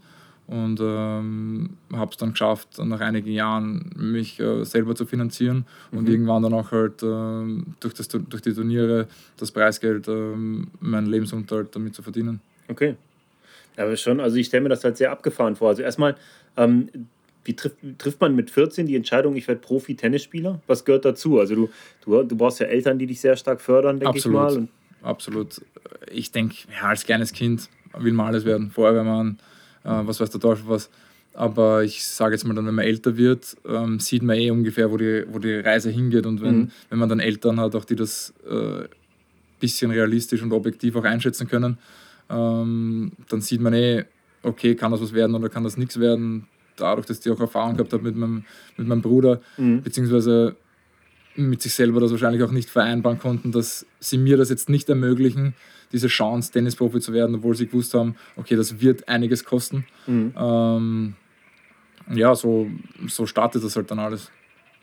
Und ähm, habe es dann geschafft, nach einigen Jahren mich äh, selber zu finanzieren und Mhm. irgendwann dann auch halt ähm, durch, das, durch die Turniere das Preisgeld ähm, meinen Lebensunterhalt damit zu verdienen. Okay. Aber schon, also ich stelle mir das halt sehr abgefahren vor. Also erstmal, ähm, wie trifft, trifft man mit 14 die Entscheidung, ich werde Profi-Tennisspieler? Was gehört dazu? Also du, du, du brauchst ja Eltern, die dich sehr stark fördern, denke ich mal. Und, Absolut. Ich denke, ja, als kleines Kind will man alles werden. Feuerwehrmann, äh, was weiß der Teufel was. Aber ich sage jetzt mal dann, wenn man älter wird, ähm, sieht man eh ungefähr, wo die, wo die Reise hingeht. Und wenn, Mhm. wenn man dann Eltern hat, auch die das äh, bisschen realistisch und objektiv auch einschätzen können, ähm, dann sieht man eh, okay, kann das was werden oder kann das nichts werden. Dadurch, dass die auch Erfahrung gehabt hat mit meinem, mit meinem Bruder, Mhm. beziehungsweise mit sich selber das wahrscheinlich auch nicht vereinbaren konnten, dass sie mir das jetzt nicht ermöglichen, diese Chance, Tennisprofi zu werden, obwohl sie gewusst haben, okay, das wird einiges kosten. Mhm. Ähm, ja, so, so startet das halt dann alles.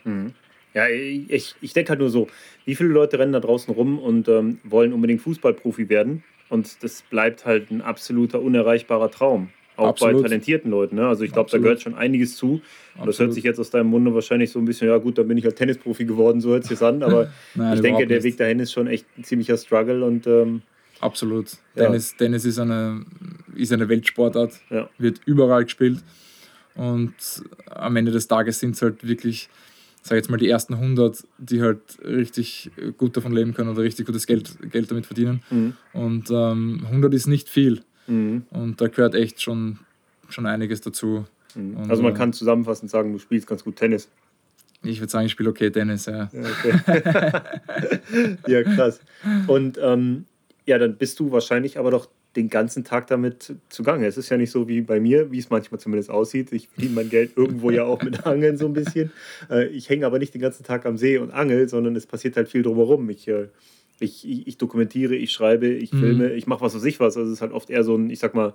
Mhm. Ja, ich, ich denke halt nur so, wie viele Leute rennen da draußen rum und ähm, wollen unbedingt Fußballprofi werden und das bleibt halt ein absoluter unerreichbarer Traum. Auch Absolut. bei talentierten Leuten. Ne? Also ich glaube, da gehört schon einiges zu. Und das hört sich jetzt aus deinem Munde wahrscheinlich so ein bisschen, ja gut, dann bin ich halt Tennisprofi geworden, so hört sich an. Aber Nein, ich denke, der. Weg dahin ist schon echt ein ziemlicher Struggle und ähm, Absolut. Ja. Tennis, Tennis ist, eine, ist eine Weltsportart, Ja. wird überall gespielt. Und am Ende des Tages sind es halt wirklich, sag ich jetzt mal, die ersten 100, die halt richtig gut davon leben können oder richtig gutes Geld, Geld damit verdienen. Mhm. Und ähm, 100 ist nicht viel. Mhm. Und da gehört echt schon, schon einiges dazu. Mhm. Und, also man kann zusammenfassend sagen, du spielst ganz gut Tennis. Ich würde sagen, ich spiele okay Tennis. Ja. Ja, okay. ja krass. Und ähm, ja, dann bist du wahrscheinlich aber doch den ganzen Tag damit zugange. Es ist ja nicht so wie bei mir, wie es manchmal zumindest aussieht. Ich verdiene mein Geld irgendwo ja auch mit Angeln so ein bisschen. Äh, ich hänge aber nicht den ganzen Tag am See und angel, sondern es passiert halt viel drumherum. Ich, äh, ich, ich, ich dokumentiere, ich schreibe, ich Mhm. filme, ich mache was weiß ich was. Also es ist halt oft eher so ein, ich sag mal,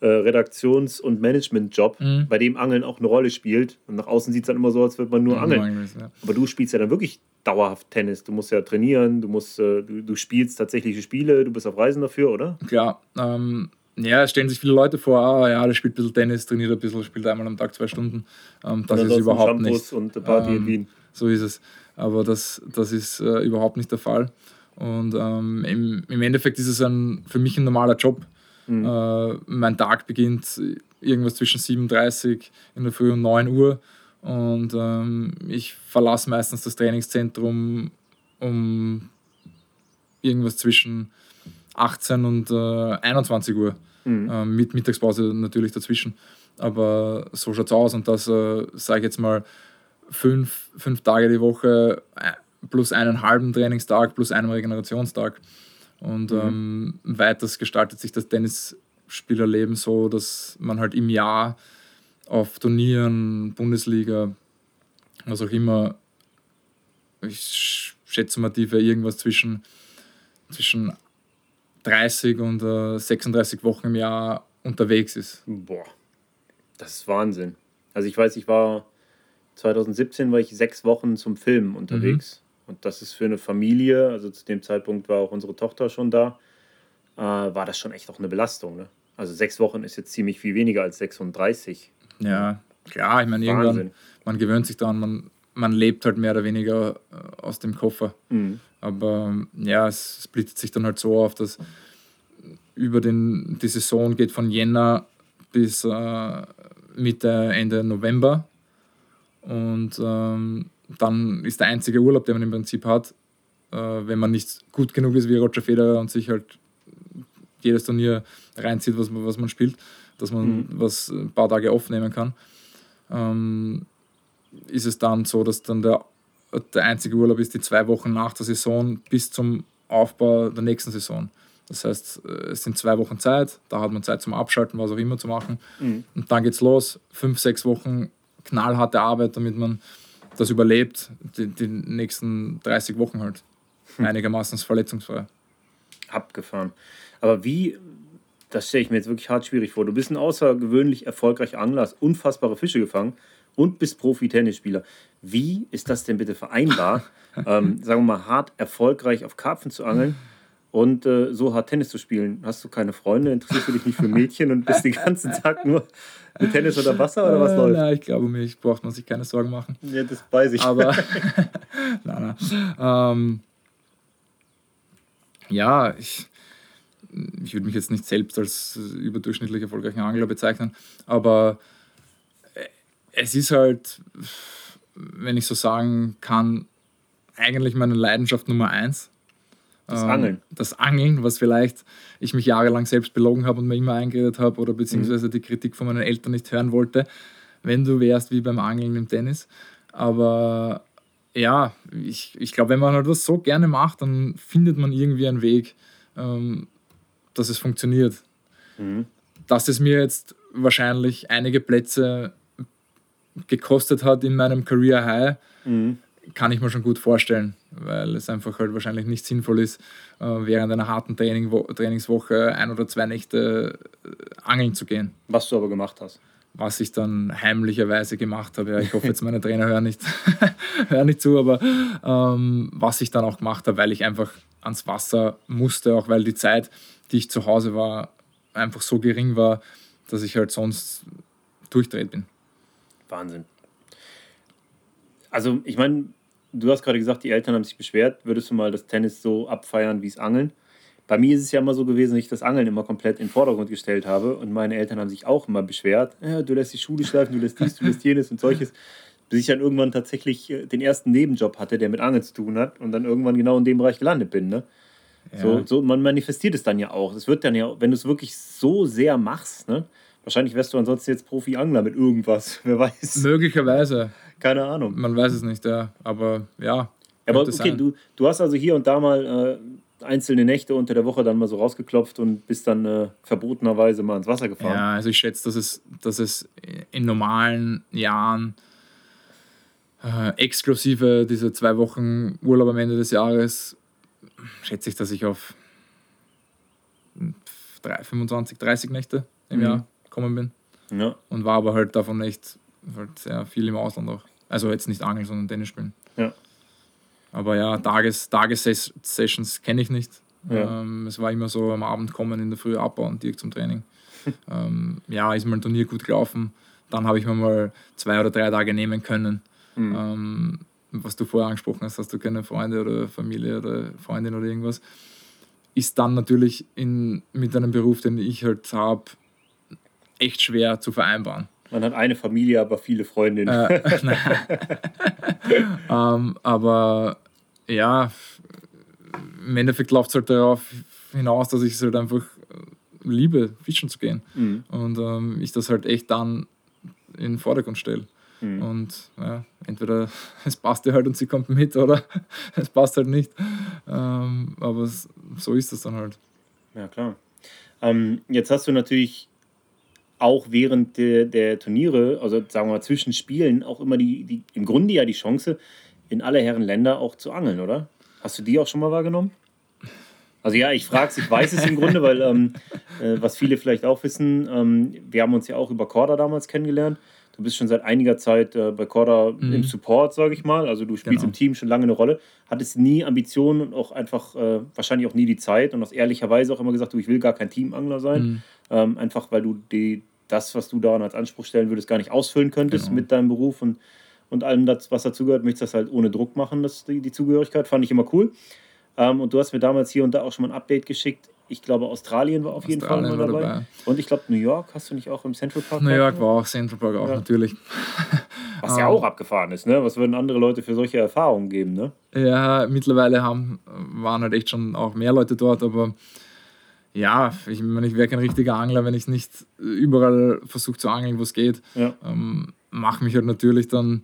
äh, Redaktions- und Management-Job, Mhm. bei dem Angeln auch eine Rolle spielt. Und nach außen sieht es dann immer so, als würde man nur angeln. Ja. Aber du spielst ja dann wirklich dauerhaft Tennis. Du musst ja trainieren, du musst, äh, du, du spielst tatsächliche Spiele, du bist auf Reisen dafür, oder? Klar, ähm, ja, stellen sich viele Leute vor, ah, ja, der spielt ein bisschen Tennis, trainiert ein bisschen, spielt einmal am Tag zwei Stunden. Ähm, das ist überhaupt nicht. und Party in Ähm, Wien. So ist es. Aber das, das ist äh, überhaupt nicht der Fall. Und ähm, im, im Endeffekt ist es ein, für mich ein normaler Job. Mhm. Äh, mein Tag beginnt irgendwas zwischen 7.30 in der Früh und 9 Uhr. Und ähm, ich verlasse meistens das Trainingszentrum um irgendwas zwischen 18 und äh, 21 Uhr. Mhm. Ähm, mit Mittagspause natürlich dazwischen. Aber so schaut es aus und das, äh, sage ich jetzt mal, fünf, fünf Tage die Woche äh, plus einen halben Trainingstag plus einen Regenerationstag. Und Mhm. ähm, weiters gestaltet sich das Tennisspielerleben so, dass man halt im Jahr auf Turnieren, Bundesliga, was auch immer, ich sch- schätze mal, die für irgendwas zwischen, zwischen 30 und äh, 36 Wochen im Jahr unterwegs ist. Boah, das ist Wahnsinn. Also ich weiß, ich war 2017 war ich sechs Wochen zum Filmen unterwegs. Und das ist für eine Familie, also zu dem Zeitpunkt war auch unsere Tochter schon da, äh, war das schon echt auch eine Belastung. Ne? Also sechs Wochen ist jetzt ziemlich viel weniger als 36. Ja, klar, ich meine, irgendwann, man gewöhnt sich daran, man, man lebt halt mehr oder weniger äh, aus dem Koffer. Mhm. Aber ja, es splittet sich dann halt so auf, dass über den, die Saison geht von Jänner bis äh, Mitte, Ende November. Und ähm, dann ist der einzige Urlaub, den man im Prinzip hat, äh, wenn man nicht gut genug ist wie Roger Federer und sich halt jedes Turnier reinzieht, was man, was man spielt, dass man Mhm. was ein paar Tage aufnehmen kann. Ähm, ist es dann so, dass dann der, der einzige Urlaub ist die zwei Wochen nach der Saison bis zum Aufbau der nächsten Saison. Das heißt, äh, es sind zwei Wochen Zeit, da hat man Zeit zum Abschalten, was auch immer zu machen. Mhm. Und dann geht's los. Fünf, sechs Wochen knallharte Arbeit, damit man das überlebt, die, die nächsten 30 Wochen halt. Einigermaßen verletzungsfrei. Abgefahren. Aber wie, das stelle ich mir jetzt wirklich hart schwierig vor. Du bist ein außergewöhnlich erfolgreicher Angler, hast unfassbare Fische gefangen und bist Profi-Tennisspieler. Wie ist das denn bitte vereinbar, ähm, sagen wir mal, hart erfolgreich auf Karpfen zu angeln und äh, so hart Tennis zu spielen? Hast du keine Freunde? Interessierst du dich nicht für Mädchen und bist den ganzen Tag nur mit Tennis unter Wasser oder was Äh, läuft? Nein, ich glaube, mir braucht man sich keine Sorgen machen. Ja, das weiß ich. Aber nein, nein. Ähm, ja, ich, ich würde mich jetzt nicht selbst als überdurchschnittlich erfolgreichen Angler bezeichnen, aber äh, es ist halt, wenn ich so sagen kann, eigentlich meine Leidenschaft Nummer eins. Das Ähm, Angeln. Das Angeln, was vielleicht ich mich jahrelang selbst belogen habe und mir immer eingeredet habe oder beziehungsweise die Kritik von meinen Eltern nicht hören wollte, wenn du wärst wie beim Angeln im Tennis. Aber ja, ich, ich glaube, wenn man halt was so gerne macht, dann findet man irgendwie einen Weg, ähm, dass es funktioniert. Mhm. Dass es mir jetzt wahrscheinlich einige Plätze gekostet hat in meinem Career High, Mhm. Kann ich mir schon gut vorstellen, weil es einfach halt wahrscheinlich nicht sinnvoll ist, äh, während einer harten Training Trainingswoche ein oder zwei Nächte äh, angeln zu gehen. Was du aber gemacht hast. Was ich dann heimlicherweise gemacht habe. Ja, ich hoffe jetzt, meine Trainer hören nicht, hören nicht zu, aber ähm, was ich dann auch gemacht habe, weil ich einfach ans Wasser musste, auch weil die Zeit, die ich zu Hause war, einfach so gering war, dass ich halt sonst durchdreht bin. Wahnsinn. Also, ich meine, du hast gerade gesagt, die Eltern haben sich beschwert. Würdest du mal das Tennis so abfeiern wie es Angeln? Bei mir ist es ja immer so gewesen, dass ich das Angeln immer komplett in den Vordergrund gestellt habe und meine Eltern haben sich auch immer beschwert. Ja, du lässt die Schule schleifen, du lässt dies, du lässt jenes und solches. Bis ich dann irgendwann tatsächlich äh, den ersten Nebenjob hatte, der mit Angeln zu tun hat und dann irgendwann genau in dem Bereich gelandet bin. Ne? Ja. So, so, man manifestiert es dann ja auch. Es wird dann ja, wenn du es wirklich so sehr machst, ne? wahrscheinlich wärst du ansonsten jetzt Profi-Angler mit irgendwas, wer weiß. Möglicherweise. Keine Ahnung. Man weiß es nicht, ja. Aber ja. Aber okay, du, du hast also hier und da mal äh, einzelne Nächte unter der Woche dann mal so rausgeklopft und bist dann äh, verbotenerweise mal ins Wasser gefahren. Ja, also ich schätze, dass es, dass es in normalen Jahren äh, exklusive diese zwei Wochen Urlaub am Ende des Jahres, schätze ich, dass ich auf 3, 25, 30 Nächte im mhm. Jahr gekommen bin. Ja. Und war aber halt davon echt halt sehr viel im Ausland auch. Also jetzt nicht Angeln, sondern Tennis spielen. Ja. Aber ja, Tages, Tagessessions kenne ich nicht. Ja. Ähm, es war immer so am Abend kommen, in der Früh abbauen, direkt zum Training. ähm, ja, ist mal ein Turnier gut gelaufen. Dann habe ich mir mal zwei oder drei Tage nehmen können. Mhm. Ähm, was du vorher angesprochen hast, hast du keine Freunde oder Familie oder Freundin oder irgendwas. Ist dann natürlich in, mit einem Beruf, den ich halt habe, echt schwer zu vereinbaren. Man hat eine Familie, aber viele Freundinnen. Äh, ähm, aber ja, im Endeffekt läuft es halt darauf hinaus, dass ich es halt einfach liebe, fischen zu gehen. Mhm. Und ähm, ich das halt echt dann in den Vordergrund stelle. Mhm. Und ja, entweder es passt dir halt und sie kommt mit oder es passt halt nicht. Ähm, aber so ist es dann halt. Ja, klar. Ähm, jetzt hast du natürlich auch während der, der Turniere, also sagen wir mal zwischen Spielen, auch immer die, die, im Grunde ja die Chance, in aller Herren Länder auch zu angeln, oder? Hast du die auch schon mal wahrgenommen? Also ja, ich frage es, ich weiß es im Grunde, weil ähm, äh, was viele vielleicht auch wissen, ähm, wir haben uns ja auch über Corda damals kennengelernt. Du bist schon seit einiger Zeit äh, bei Corda mhm. im Support, sage ich mal. Also du spielst genau. im Team schon lange eine Rolle. Hattest nie Ambitionen und auch einfach äh, wahrscheinlich auch nie die Zeit und aus ehrlicher Weise auch immer gesagt, du, ich will gar kein Teamangler sein. Mhm. Ähm, einfach weil du die, das, was du da als Anspruch stellen würdest, gar nicht ausfüllen könntest genau. mit deinem Beruf und, und allem, das, was dazugehört, möchtest das halt ohne Druck machen, das, die, die Zugehörigkeit. Fand ich immer cool. Ähm, und du hast mir damals hier und da auch schon mal ein Update geschickt. Ich glaube, Australien war auf Australien jeden Fall mal dabei. dabei. Und ich glaube, New York hast du nicht auch im Central Park? New York war auch Central Park auch, ja. natürlich. Was ja auch abgefahren ist, ne? Was würden andere Leute für solche Erfahrungen geben, ne? Ja, mittlerweile haben, waren halt echt schon auch mehr Leute dort, aber ja, ich meine, ich wäre kein richtiger Angler, wenn ich nicht überall versuche zu angeln, wo es geht. Ja. Ähm, Mache mich halt natürlich dann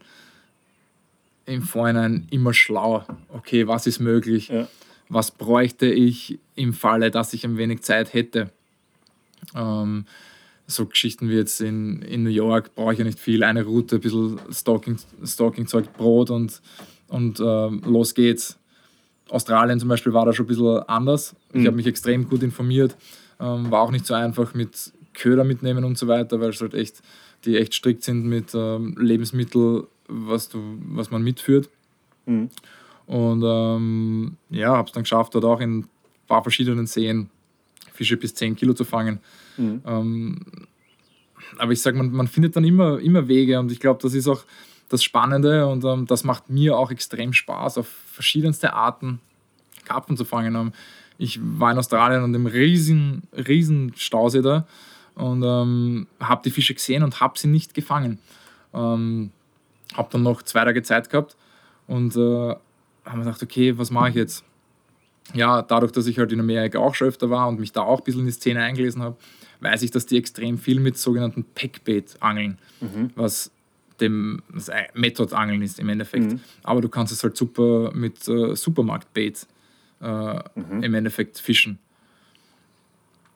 im Vorhinein immer schlauer. Okay, was ist möglich? Ja. Was bräuchte ich im Falle, dass ich ein wenig Zeit hätte? Ähm, so Geschichten wie jetzt in, in New York brauche ich ja nicht viel. Eine Route, ein bisschen Stalking-Zeug, Stalking Brot und, und äh, los geht's. Australien zum Beispiel war da schon ein bisschen anders. Ich mhm. habe mich extrem gut informiert. Ähm, war auch nicht so einfach mit Köder mitnehmen und so weiter, weil es halt echt, die echt strikt sind mit ähm, Lebensmitteln, was, du, was man mitführt. Mhm. Und ähm, ja, habe es dann geschafft, dort auch in ein paar verschiedenen Seen Fische bis 10 Kilo zu fangen. Mhm. Ähm, aber ich sage, man, man findet dann immer, immer Wege und ich glaube, das ist auch das Spannende und ähm, das macht mir auch extrem Spaß, auf verschiedenste Arten Karpfen zu fangen. Ähm, ich war in Australien und im riesen, riesen Stausee da und ähm, habe die Fische gesehen und habe sie nicht gefangen. Ähm, habe dann noch zwei Tage Zeit gehabt und äh, habe mir gedacht, okay, was mache ich jetzt? Ja, dadurch, dass ich halt in Amerika auch schon öfter war und mich da auch ein bisschen in die Szene eingelesen habe, weiß ich, dass die extrem viel mit sogenannten Packbait angeln, mhm. was dem Method-Angeln ist im Endeffekt. Mhm. Aber du kannst es halt super mit äh, Supermarkt-Bait äh, mhm. im Endeffekt fischen.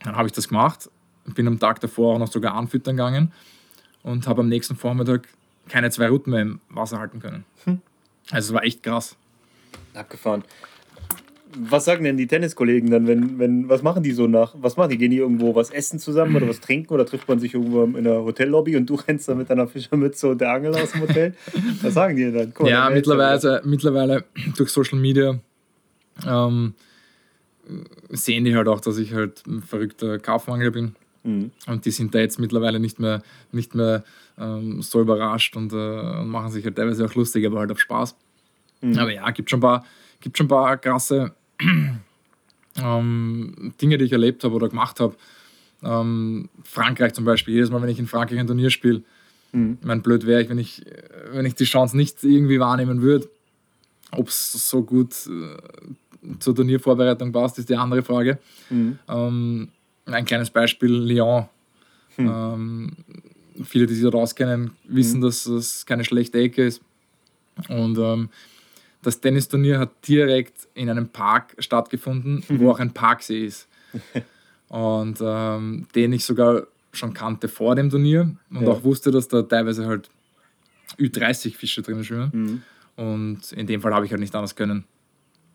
Dann habe ich das gemacht, bin am Tag davor auch noch sogar anfüttern gegangen und habe am nächsten Vormittag keine zwei Routen mehr im Wasser halten können. Hm. Also es war echt krass. Abgefahren was sagen denn die Tenniskollegen dann, wenn, wenn, was machen die so nach, was machen die? Gehen die irgendwo was essen zusammen oder was trinken oder trifft man sich irgendwo in der Hotellobby und du rennst da mit deiner Fischermütze und der Angel aus dem Hotel? Was sagen die dann? Cool, ja, mittlerweile, mittlerweile durch Social Media ähm, sehen die halt auch, dass ich halt ein verrückter Kaufmangel bin. Mhm. Und die sind da jetzt mittlerweile nicht mehr, nicht mehr ähm, so überrascht und, äh, und, machen sich halt teilweise auch lustig, aber halt auf Spaß. Mhm. Aber ja, gibt schon ein paar, gibt schon ein paar krasse ähm, Dinge, die ich erlebt habe oder gemacht habe. Ähm, Frankreich zum Beispiel, jedes Mal, wenn ich in Frankreich ein Turnier spiele, mhm. mein blöd wäre ich, wenn ich, wenn ich die Chance nicht irgendwie wahrnehmen würde. Ob es so gut äh, zur Turniervorbereitung passt, ist die andere Frage. Mhm. Ähm, ein kleines Beispiel: Lyon. Mhm. Ähm, viele, die sich dort auskennen, wissen, mhm. dass das keine schlechte Ecke ist. Und ähm, das Tennisturnier hat direkt in einem Park stattgefunden, wo mhm. auch ein Parksee ist. und ähm, den ich sogar schon kannte vor dem Turnier und ja. auch wusste, dass da teilweise halt Ü30 Fische drin schwimmen. Mhm. Und in dem Fall habe ich halt nicht anders können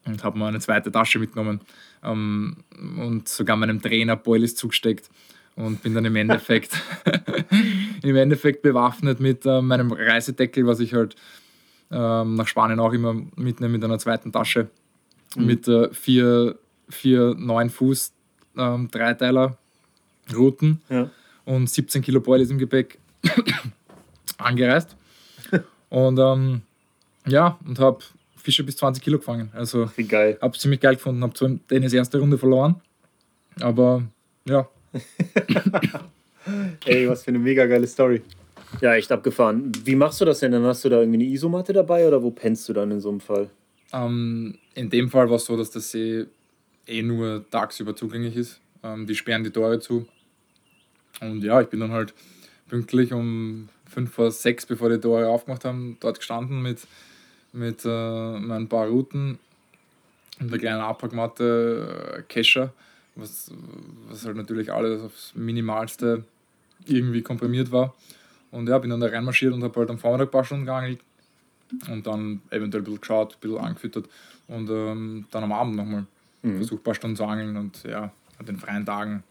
und habe mal eine zweite Tasche mitgenommen ähm, und sogar meinem Trainer Boilies zugesteckt und bin dann im Endeffekt im Endeffekt bewaffnet mit äh, meinem Reisedeckel, was ich halt ähm, nach Spanien auch immer mitnehmen mit einer zweiten Tasche. Mhm. Mit äh, vier, vier 9 Fuß ähm, Dreiteiler Routen ja. und 17 Kilo Boilies im Gepäck angereist. und ähm, ja, und habe Fische bis 20 Kilo gefangen. Also Wie geil. Habe ziemlich geil gefunden. Habe zwar Dennis erste Runde verloren, aber ja. Ey, was für eine mega geile Story. Ja, echt abgefahren. Wie machst du das denn? Dann hast du da irgendwie eine Isomatte dabei oder wo pennst du dann in so einem Fall? Ähm, in dem Fall war es so, dass der See eh nur tagsüber zugänglich ist. Ähm, die sperren die Tore zu. Und ja, ich bin dann halt pünktlich um 5 vor 6, bevor die Tore aufgemacht haben, dort gestanden mit, mit äh, meinen paar Routen und der kleinen Abpackmatte äh, Kescher, was, was halt natürlich alles aufs Minimalste irgendwie komprimiert war. Und ja, bin dann da reinmarschiert und habe halt am Vormittag ein paar Stunden geangelt und dann eventuell ein bisschen geschaut, ein bisschen angefüttert und ähm, dann am Abend nochmal mhm. versucht, ein paar Stunden zu angeln und ja, an den freien Tagen.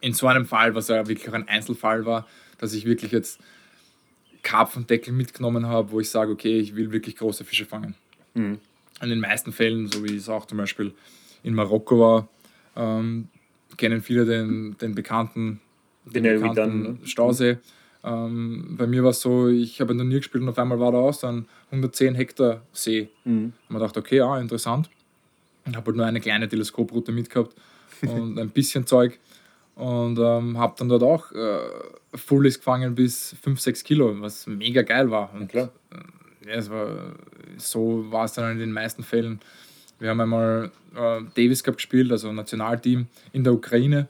In so einem Fall, was ja wirklich auch ein Einzelfall war, dass ich wirklich jetzt Karpfendeckel mitgenommen habe, wo ich sage, okay, ich will wirklich große Fische fangen. Mhm. In den meisten Fällen, so wie es auch zum Beispiel in Marokko war, ähm, kennen viele den, den bekannten, den bekannten dann, ne? Stausee. Ähm, bei mir war es so, ich habe ein Turnier gespielt und auf einmal war da so ein 110 Hektar See. Mhm. Und man dachte, okay, ja, interessant. Ich habe halt nur eine kleine Teleskoproute mitgehabt und ein bisschen Zeug. Und ähm, habe dann dort auch äh, Fullies gefangen bis 5, 6 Kilo, was mega geil war. Und, ja, äh, ja, es war, so war es dann in den meisten Fällen. Wir haben einmal äh, Davis Cup gespielt, also Nationalteam in der Ukraine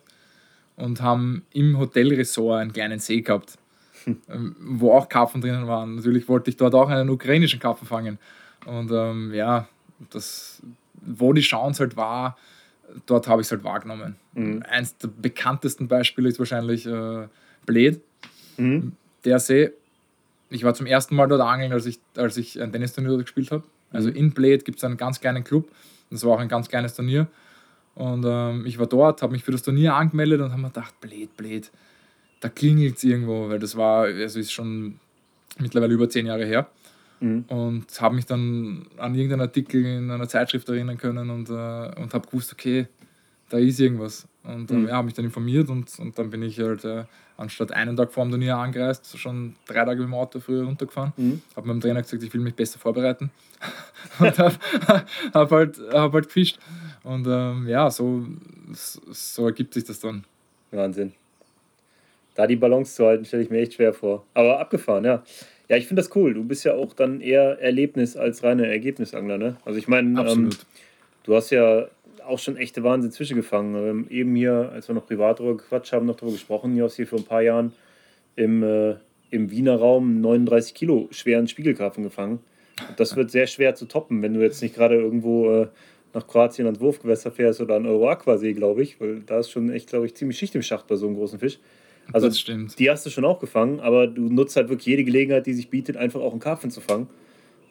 und haben im Hotelresort einen kleinen See gehabt. Ähm, wo auch Karpfen drinnen waren. Natürlich wollte ich dort auch einen ukrainischen Karpfen fangen. Und ähm, ja, das, wo die Chance halt war, dort habe ich es halt wahrgenommen. Mhm. Eins der bekanntesten Beispiele ist wahrscheinlich äh, Bled. Mhm. Der See, ich war zum ersten Mal dort angeln, als ich, als ich ein Tennisturnier dort gespielt habe. Also mhm. in Bled gibt es einen ganz kleinen Club. Das war auch ein ganz kleines Turnier. Und ähm, ich war dort, habe mich für das Turnier angemeldet und habe mir gedacht, Bled, Bled, da klingelt es irgendwo, weil das war, also ist schon mittlerweile über zehn Jahre her. Mhm. Und habe mich dann an irgendeinen Artikel in einer Zeitschrift erinnern können und, äh, und habe gewusst, okay, da ist irgendwas. Und äh, mhm. ja, habe mich dann informiert und, und dann bin ich halt äh, anstatt einen Tag vor dem Turnier angereist, schon drei Tage mit dem Auto früher runtergefahren. Mhm. Habe meinem Trainer gesagt, ich will mich besser vorbereiten. und habe hab halt, hab halt gefischt. Und ähm, ja, so, so ergibt sich das dann. Wahnsinn da die Balance zu halten, stelle ich mir echt schwer vor. Aber abgefahren, ja. Ja, ich finde das cool. Du bist ja auch dann eher Erlebnis als reine Ergebnisangler, ne? Also ich meine, ähm, du hast ja auch schon echte Wahnsinn zwischengefangen. Ähm, eben hier, als wir noch privat darüber Quatsch haben, noch darüber gesprochen, hier aus hier vor ein paar Jahren im, äh, im Wiener Raum 39 Kilo schweren Spiegelkarpfen gefangen. Und das wird sehr schwer zu toppen, wenn du jetzt nicht gerade irgendwo äh, nach Kroatien ans Wurfgewässer fährst oder an Euroaquasee, glaube ich, weil da ist schon echt, glaube ich, ziemlich Schicht im Schacht bei so einem großen Fisch. Also das stimmt. die hast du schon auch gefangen, aber du nutzt halt wirklich jede Gelegenheit, die sich bietet, einfach auch einen Karpfen zu fangen.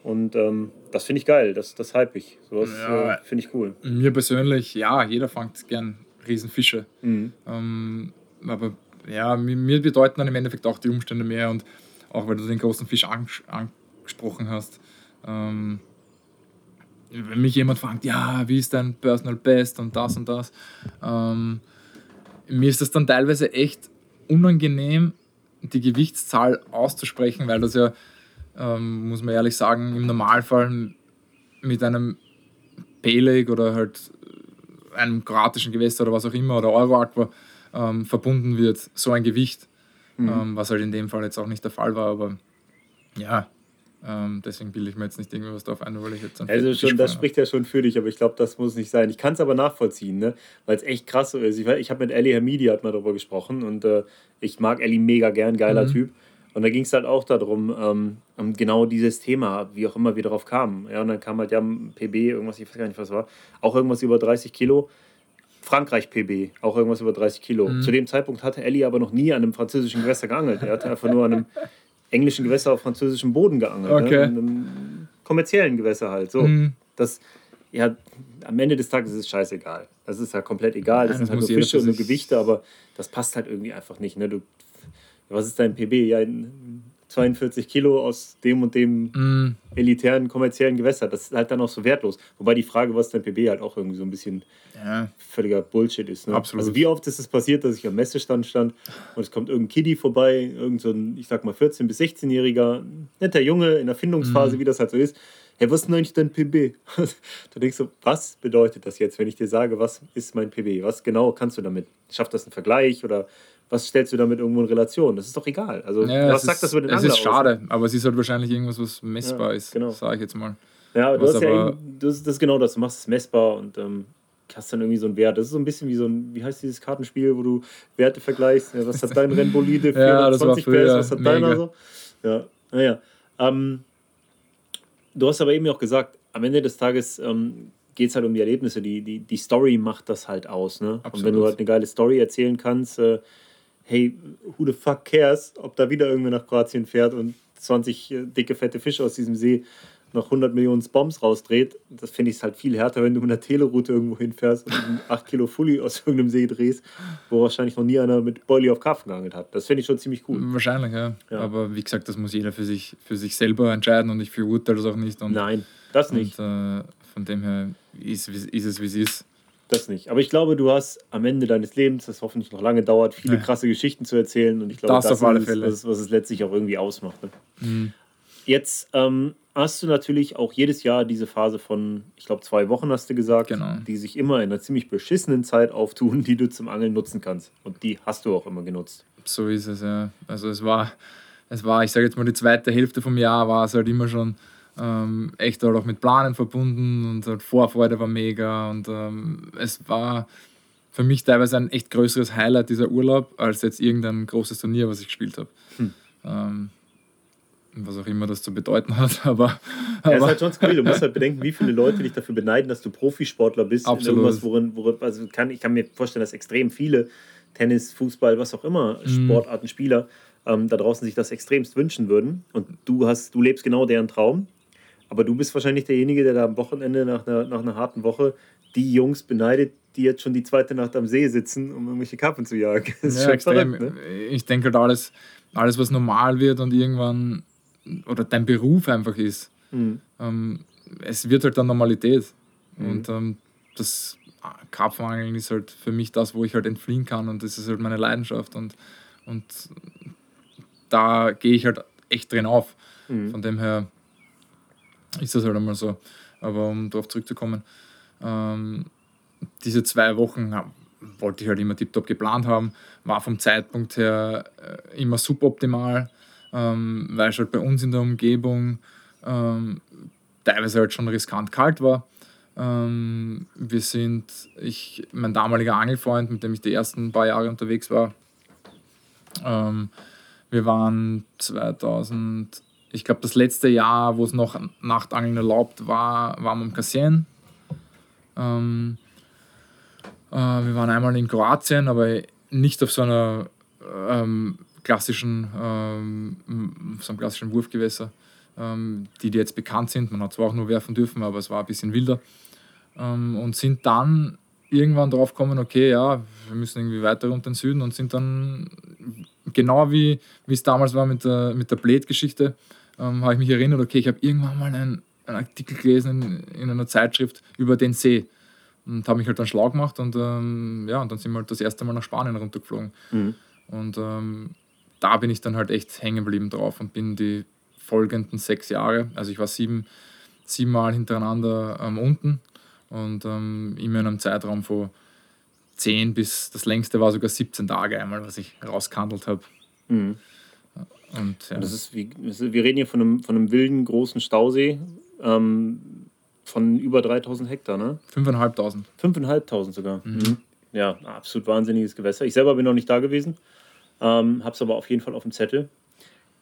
Und ähm, das finde ich geil, das, das hype ich. Sowas ja, äh, finde ich cool. Mir persönlich, ja, jeder fangt gern Riesenfische. Mhm. Ähm, aber ja, mir, mir, bedeuten dann im Endeffekt auch die Umstände mehr und auch weil du den großen Fisch anges angesprochen hast. Ähm, wenn mich jemand fragt, ja, wie ist dein Personal Best und das und das, ähm, mir ist das dann teilweise echt unangenehm, die Gewichtszahl auszusprechen, weil das ja, ähm, muss man ehrlich sagen, im Normalfall mit einem Peleg oder halt einem kroatischen Gewässer oder was auch immer oder Euroaqua ähm, verbunden wird, so ein Gewicht, mhm. ähm, was halt in dem Fall jetzt auch nicht der Fall war, aber ja, ähm, deswegen bilde ich mir jetzt nicht irgendwas darauf ein, weil ich jetzt Also schon, das spricht ja schon für dich, aber ich glaube, das muss nicht sein. Ich kann es aber nachvollziehen, ne? weil es echt krass so ist. Ich, ich habe mit Ellie Hamidi hat mal darüber gesprochen und äh, ich mag Ellie mega gern, geiler mhm. Typ. Und da ging es halt auch darum, ähm, um genau dieses Thema, wie auch immer wir darauf kamen. Ja, und dann kam halt ja PB, irgendwas, ich weiß gar nicht, was war, auch irgendwas über 30 Kilo. Frankreich PB, auch irgendwas über 30 Kilo. Mhm. Zu dem Zeitpunkt hatte Ellie aber noch nie an einem französischen Gewässer geangelt. Er hatte einfach nur an einem englischen Gewässer auf französischem Boden geangelt. Ne? Okay. Ne? In einem kommerziellen Gewässer halt. So. Mhm. Das, ja, am Ende des Tages ist es scheißegal. Das ist ja komplett egal. Das, ja, das sind halt nur Fische und nur Gewichte, aber das passt halt irgendwie einfach nicht. Ne? Du, was ist dein PB? Ja, 42 Kilo aus dem und dem mm. elitären kommerziellen Gewässer. Das ist halt dann auch so wertlos. Wobei die Frage, was dein PB halt auch irgendwie so ein bisschen ja. völliger Bullshit ist. Ne? Absolut. Also wie oft ist es passiert, dass ich am Messestand stand und es kommt irgendein Kiddie vorbei, irgend so ein, ich sag mal 14- bis 16-jähriger, netter Junge in der Findungsphase, mm. wie das halt so ist. Hey, was ist denn eigentlich dein PB? du denkst so, was bedeutet das jetzt, wenn ich dir sage, was ist mein PB? Was genau kannst du damit? Schafft das einen Vergleich oder was stellst du damit irgendwo in Relation? Das ist doch egal. Also, ja, was sagt ist, das über den Es ist schade, aus? aber es ist halt wahrscheinlich irgendwas, was messbar ja, ist, genau. sage ich jetzt mal. Ja, du hast ja eben, das, das ist genau das. Du machst es messbar und ähm, hast dann irgendwie so einen Wert. Das ist so ein bisschen wie so ein, wie heißt dieses Kartenspiel, wo du Werte vergleichst. Ja, was hat dein Rennbolide für ja, 20 PS, was hat mega. deiner so? Ja, naja. Ähm, du hast aber eben auch gesagt, am Ende des Tages ähm, geht es halt um die Erlebnisse. Die, die, die Story macht das halt aus. Ne? Und wenn du halt eine geile Story erzählen kannst, äh, hey, who the fuck cares, ob da wieder irgendwer nach Kroatien fährt und 20 äh, dicke, fette Fische aus diesem See noch 100 Millionen Bombs rausdreht. Das finde ich halt viel härter, wenn du mit einer Teleroute irgendwo hinfährst und 8 Kilo Fully aus irgendeinem See drehst, wo wahrscheinlich noch nie einer mit Boilie auf Karpfen geangelt hat. Das finde ich schon ziemlich cool. Wahrscheinlich, ja. ja. Aber wie gesagt, das muss jeder für sich, für sich selber entscheiden und ich verurteile das auch nicht. Und, Nein, das nicht. Und, äh, von dem her ist, ist es, wie es ist. Das nicht. Aber ich glaube, du hast am Ende deines Lebens, das hoffentlich noch lange dauert, viele krasse Geschichten zu erzählen. Und ich glaube, das, das auf alle ist, Fälle. Das, was es letztlich auch irgendwie ausmacht. Ne? Mhm. Jetzt ähm, hast du natürlich auch jedes Jahr diese Phase von, ich glaube, zwei Wochen hast du gesagt, genau. die sich immer in einer ziemlich beschissenen Zeit auftun, die du zum Angeln nutzen kannst. Und die hast du auch immer genutzt. So ist es, ja. Also es war, es war, ich sage jetzt mal, die zweite Hälfte vom Jahr war es halt immer schon ähm, echt halt auch mit Planen verbunden und halt Vorfreude war mega und ähm, es war für mich teilweise ein echt größeres Highlight dieser Urlaub als jetzt irgendein großes Turnier, was ich gespielt habe. Hm. Ähm, was auch immer das zu bedeuten hat, aber. aber ja, ist halt schon skurril. Du musst halt bedenken, wie viele Leute dich dafür beneiden, dass du Profisportler bist. Absolut. Irgendwas, worin, worin, also kann, ich kann mir vorstellen, dass extrem viele Tennis, Fußball, was auch immer, mhm. Sportarten, Spieler ähm, da draußen sich das extremst wünschen würden. Und du hast, du lebst genau deren Traum. Aber du bist wahrscheinlich derjenige, der da am Wochenende nach einer, nach einer harten Woche die Jungs beneidet, die jetzt schon die zweite Nacht am See sitzen, um irgendwelche Karpfen zu jagen. Das ist ja, extrem. Verrückt, ne? Ich denke halt alles, alles, was normal wird und irgendwann oder dein Beruf einfach ist, mhm. ähm, es wird halt dann Normalität. Mhm. Und ähm, das Karpfenangeln ist halt für mich das, wo ich halt entfliehen kann und das ist halt meine Leidenschaft und, und da gehe ich halt echt drin auf. Mhm. Von dem her ist das halt einmal so. Aber um darauf zurückzukommen, ähm, diese zwei Wochen ja, wollte ich halt immer tiptop geplant haben, war vom Zeitpunkt her äh, immer suboptimal, ähm, weil es halt bei uns in der Umgebung ähm, teilweise halt schon riskant kalt war. Ähm, wir sind, ich, mein damaliger Angelfreund, mit dem ich die ersten paar Jahre unterwegs war, ähm, wir waren 2000 ich glaube, das letzte Jahr, wo es noch Nachtangeln erlaubt war, waren wir am Cassien. Ähm, äh, wir waren einmal in Kroatien, aber nicht auf so einer ähm, klassischen, ähm, so einem klassischen Wurfgewässer, ähm, die, die jetzt bekannt sind. Man hat zwar auch nur werfen dürfen, aber es war ein bisschen wilder. Ähm, und sind dann irgendwann drauf gekommen, okay, ja, wir müssen irgendwie weiter runter in den Süden und sind dann genau wie, wie es damals war mit der, mit der Blade-Geschichte, ähm, habe ich mich erinnert, okay, ich habe irgendwann mal einen, einen Artikel gelesen in, in, einer Zeitschrift über den See. und habe mich halt dann schlau gemacht und ähm, ja, und dann sind wir halt das erste Mal nach Spanien runtergeflogen. Mhm. Und ähm, da bin ich dann halt echt hängen geblieben drauf und bin die folgenden sechs Jahre, also ich war sieben, sieben Mal hintereinander ähm, unten und ähm, immer in einem Zeitraum von zehn bis das längste war sogar 17 Tage einmal, was ich rausgehandelt habe. Mhm. Und ja, Das ist wie, wir reden hier von einem, von einem wilden, großen Stausee ähm, von über 3000 Hektar, ne? 5.500. 5.500 sogar. Mhm. Ja, absolut wahnsinniges Gewässer. Ich selber bin noch nicht da gewesen, ähm, habe es aber auf jeden Fall auf dem Zettel.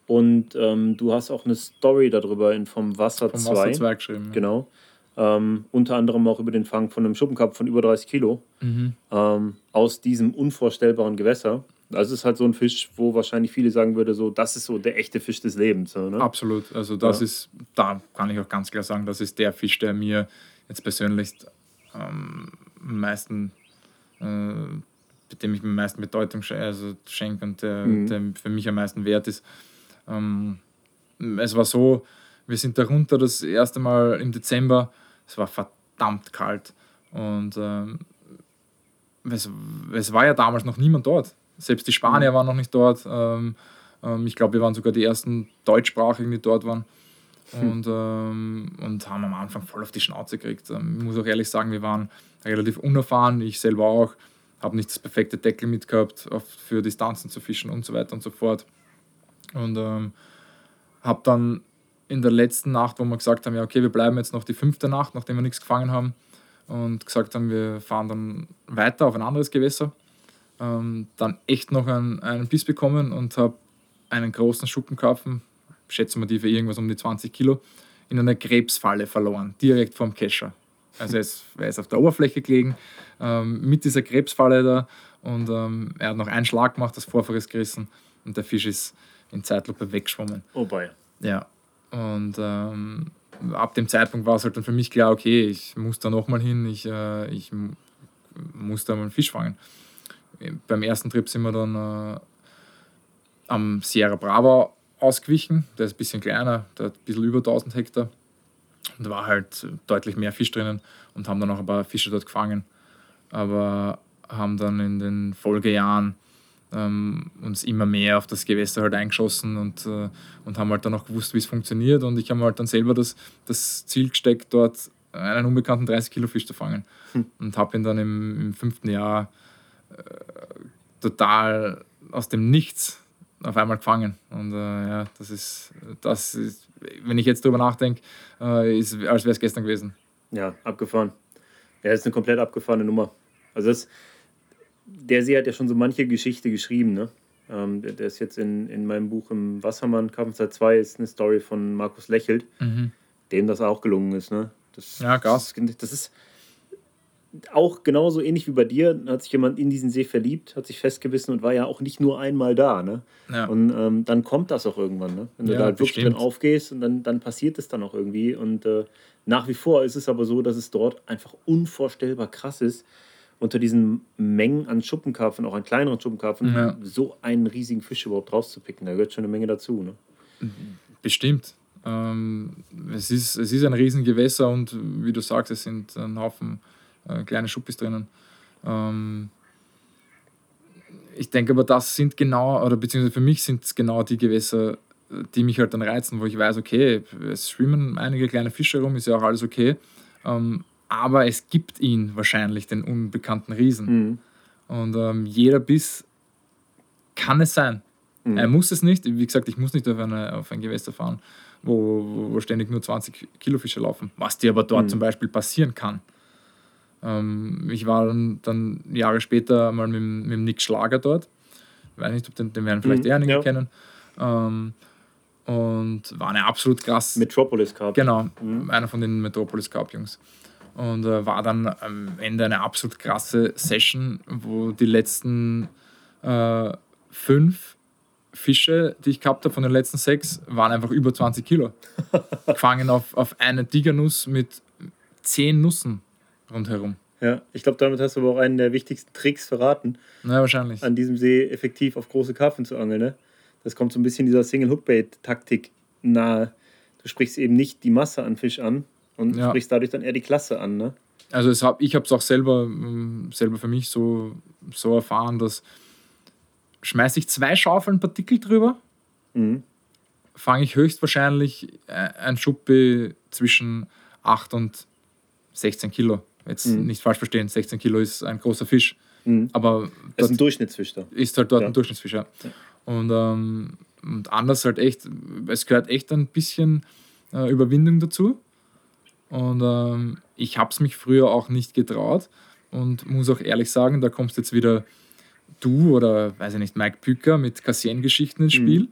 Und ähm, du hast auch eine Story darüber in Vom Wasser Vom 2. Wasser 2 geschrieben. ja. Genau. Ähm, unter anderem auch über den Fang von einem Schuppenkopf von über 30 Kilo Mhm. ähm, aus diesem unvorstellbaren Gewässer. Das ist halt so ein Fisch, wo wahrscheinlich viele sagen würde, so, das ist so der echte Fisch des Lebens. Ne? Absolut. Also das Ja. ist, da kann ich auch ganz klar sagen, das ist der Fisch, der mir jetzt persönlich ähm, am meisten, äh, dem ich am meisten Bedeutung sch also schenke und der, Mhm. der für mich am meisten wert ist. Ähm, es war so, wir sind da runter das erste Mal im Dezember, es war verdammt kalt und ähm, es, es war ja damals noch niemand dort. Selbst die Spanier waren noch nicht dort. Ähm, ähm, ich glaube, wir waren sogar die ersten Deutschsprachigen, die dort waren. Und, ähm, und haben am Anfang voll auf die Schnauze gekriegt. Ähm, ich muss auch ehrlich sagen, wir waren relativ unerfahren, ich selber auch. Habe nicht das perfekte Deckel mitgehabt, für Distanzen zu fischen und so weiter und so fort. Und ähm, habe dann in der letzten Nacht, wo wir gesagt haben, ja, okay, wir bleiben jetzt noch die fünfte Nacht, nachdem wir nichts gefangen haben, und gesagt haben, wir fahren dann weiter auf ein anderes Gewässer, ähm, dann echt noch einen, einen Biss bekommen und habe einen großen Schuppenkarpfen, schätzen wir die für irgendwas um die 20 Kilo, in einer Krebsfalle verloren, direkt vom Kescher. Also er ist, er ist auf der Oberfläche gelegen, ähm, mit dieser Krebsfalle da und ähm, er hat noch einen Schlag gemacht, das Vorfach ist gerissen und der Fisch ist in Zeitlupe weggeschwommen. Oh, bei. Ja, und ähm, ab dem Zeitpunkt war es halt dann für mich klar, okay, ich muss da nochmal hin, ich, äh, ich muss da mal einen Fisch fangen. Beim ersten Trip sind wir dann äh, am Sierra Brava ausgewichen, der ist ein bisschen kleiner, der hat ein bisschen über 1000 Hektar und da war halt deutlich mehr Fisch drinnen und haben dann auch ein paar Fische dort gefangen. Aber haben dann in den Folgejahren ähm, uns immer mehr auf das Gewässer halt eingeschossen und, äh, und haben halt dann auch gewusst, wie es funktioniert. Und ich habe halt dann selber das, das Ziel gesteckt, dort einen unbekannten 30 Kilo Fisch zu fangen. Und habe ihn dann im, im fünften Jahr total aus dem Nichts auf einmal gefangen. Und äh, ja, das ist, das ist, wenn ich jetzt drüber nachdenke, äh, ist, als wäre es gestern gewesen. Ja, abgefahren. Ja, ist eine komplett abgefahrene Nummer. Also das, der See hat ja schon so manche Geschichte geschrieben, ne? Ähm, der, der ist jetzt in, in meinem Buch im Wassermann, Kampfzeit 2, ist eine Story von Markus Lächelt, dem das auch gelungen ist, ne? Das, Ja, krass. Das, das ist auch genauso ähnlich wie bei dir, hat sich jemand in diesen See verliebt, hat sich festgebissen und war ja auch nicht nur einmal da, ne? Ja. Und ähm, dann kommt das auch irgendwann, ne? Wenn du Ja, da halt wirklich bestimmt. drin aufgehst und dann, dann passiert es dann auch irgendwie. Und äh, nach wie vor ist es aber so, dass es dort einfach unvorstellbar krass ist, unter diesen Mengen an Schuppenkarpfen, auch an kleineren Schuppenkarpfen, Ja. so einen riesigen Fisch überhaupt rauszupicken. Da gehört schon eine Menge dazu, ne? Bestimmt. Ähm, es, ist, es ist ein Riesengewässer und wie du sagst, es sind ein Haufen äh, kleine Schuppis drinnen. Ähm, ich denke aber, das sind genau, oder beziehungsweise für mich sind es genau die Gewässer, die mich halt dann reizen, wo ich weiß, okay, es schwimmen einige kleine Fische rum, ist ja auch alles okay. Ähm, aber es gibt ihn wahrscheinlich, den unbekannten Riesen. Mhm. Und ähm, jeder Biss kann es sein. Mhm. Er muss es nicht. Wie gesagt, ich muss nicht auf, eine, auf ein Gewässer fahren, wo, wo, wo ständig nur 20 Kilo Fische laufen. Was dir aber dort Mhm. zum Beispiel passieren kann. Ähm, ich war dann, dann Jahre später mal mit, mit Nick Schlager dort. Ich weiß nicht, ob den, den werden vielleicht Mhm, eher einige ja. kennen. Ähm, und war eine absolut krass. Metropolis Carp. Genau, Mhm. einer von den Metropolis Cup Jungs. Und äh, war dann am Ende eine absolut krasse Session, wo die letzten äh, fünf Fische, die ich gehabt habe von den letzten sechs, waren einfach über 20 Kilo. Gefangen auf, auf eine Tigernuss mit zehn Nussen rundherum. Ja, ich glaube, damit hast du aber auch einen der wichtigsten Tricks verraten, Na, wahrscheinlich. an diesem See effektiv auf große Karpfen zu angeln. Ne? Das kommt so ein bisschen dieser Single-Hook-Bait-Taktik nahe. Du sprichst eben nicht die Masse an Fisch an und Ja. sprichst dadurch dann eher die Klasse an. Ne? Also es hab, ich habe es auch selber, ähm, selber für mich so, so erfahren, dass schmeiße ich zwei Schaufeln Partikel drüber, Mhm. fange ich höchstwahrscheinlich äh, ein Schuppi zwischen 8 und 16 Kilo. Jetzt Mhm. nicht falsch verstehen, 16 Kilo ist ein großer Fisch. Mhm. Aber Das ist ein Durchschnittsfisch da. ist halt dort Ja. ein Durchschnittsfisch. Ja. Und, ähm, und anders halt echt, es gehört echt ein bisschen äh, Überwindung dazu. Und ähm, ich habe es mich früher auch nicht getraut und muss auch ehrlich sagen, da kommst jetzt wieder du oder, weiß ich nicht, Mike Pücker mit Cassien-Geschichten ins Mhm. Spiel,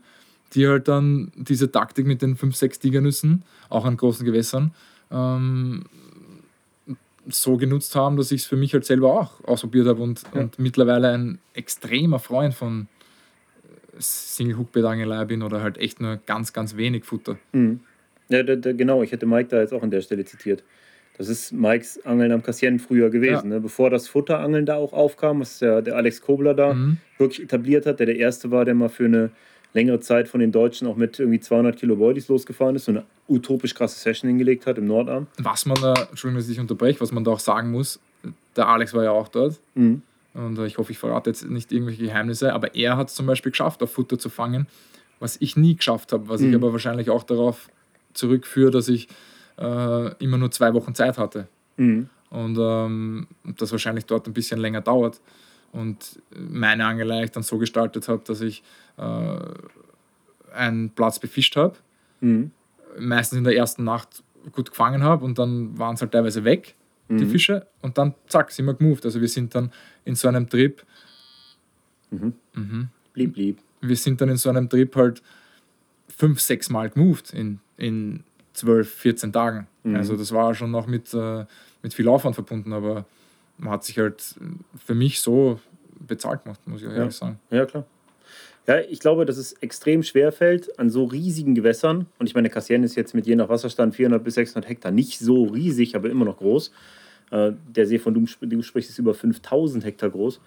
die halt dann diese Taktik mit den 5, 6 Tigernüssen, auch an großen Gewässern, ähm, so genutzt haben, dass ich es für mich halt selber auch ausprobiert habe und, Ja. und mittlerweile ein extremer Freund von single hook angelei bin oder halt echt nur ganz, ganz wenig Futter. Mhm. Ja, da, da, genau, ich hätte Mike da jetzt auch an der Stelle zitiert. Das ist Mikes Angeln am Kassien früher gewesen. Ne? Bevor das Futterangeln da auch aufkam, was der, der Alex Kobler da Mhm. wirklich etabliert hat, der der Erste war, der mal für eine längere Zeit von den Deutschen auch mit irgendwie 200 Kilo Boilies losgefahren ist, so eine utopisch krasse Session hingelegt hat im Nordarm. Was man da, Entschuldigung, dass ich unterbreche, was man da auch sagen muss, der Alex war ja auch dort Mhm. und äh, ich hoffe, ich verrate jetzt nicht irgendwelche Geheimnisse, aber er hat es zum Beispiel geschafft, auf Futter zu fangen, was ich nie geschafft habe, was ich Mhm. aber wahrscheinlich auch darauf zurückführe, dass ich äh, immer nur zwei Wochen Zeit hatte Mhm. und ähm, das wahrscheinlich dort ein bisschen länger dauert. Und meine Angelei dann so gestaltet habe, dass ich äh, einen Platz befischt habe, Mhm. meistens in der ersten Nacht gut gefangen habe und dann waren es halt teilweise weg, die Mhm. Fische, und dann zack, sind wir gemoved. Also wir sind dann in so einem Trip, Mhm. mhm, Blieb, blieb. wir sind dann in so einem Trip halt fünf, sechs Mal gemoved in, in 12, 14 Tagen. Mhm. Also das war schon noch mit, äh, mit viel Aufwand verbunden, aber man hat sich halt für mich so bezahlt gemacht, muss ich Ja. ehrlich sagen. Ja, klar. Ja, ich glaube, dass es extrem schwer fällt an so riesigen Gewässern. Und ich meine, Cassien ist jetzt mit je nach Wasserstand 400 bis 600 Hektar nicht so riesig, aber immer noch groß. Äh, der See, von dem du sprichst, ist über 5000 Hektar groß.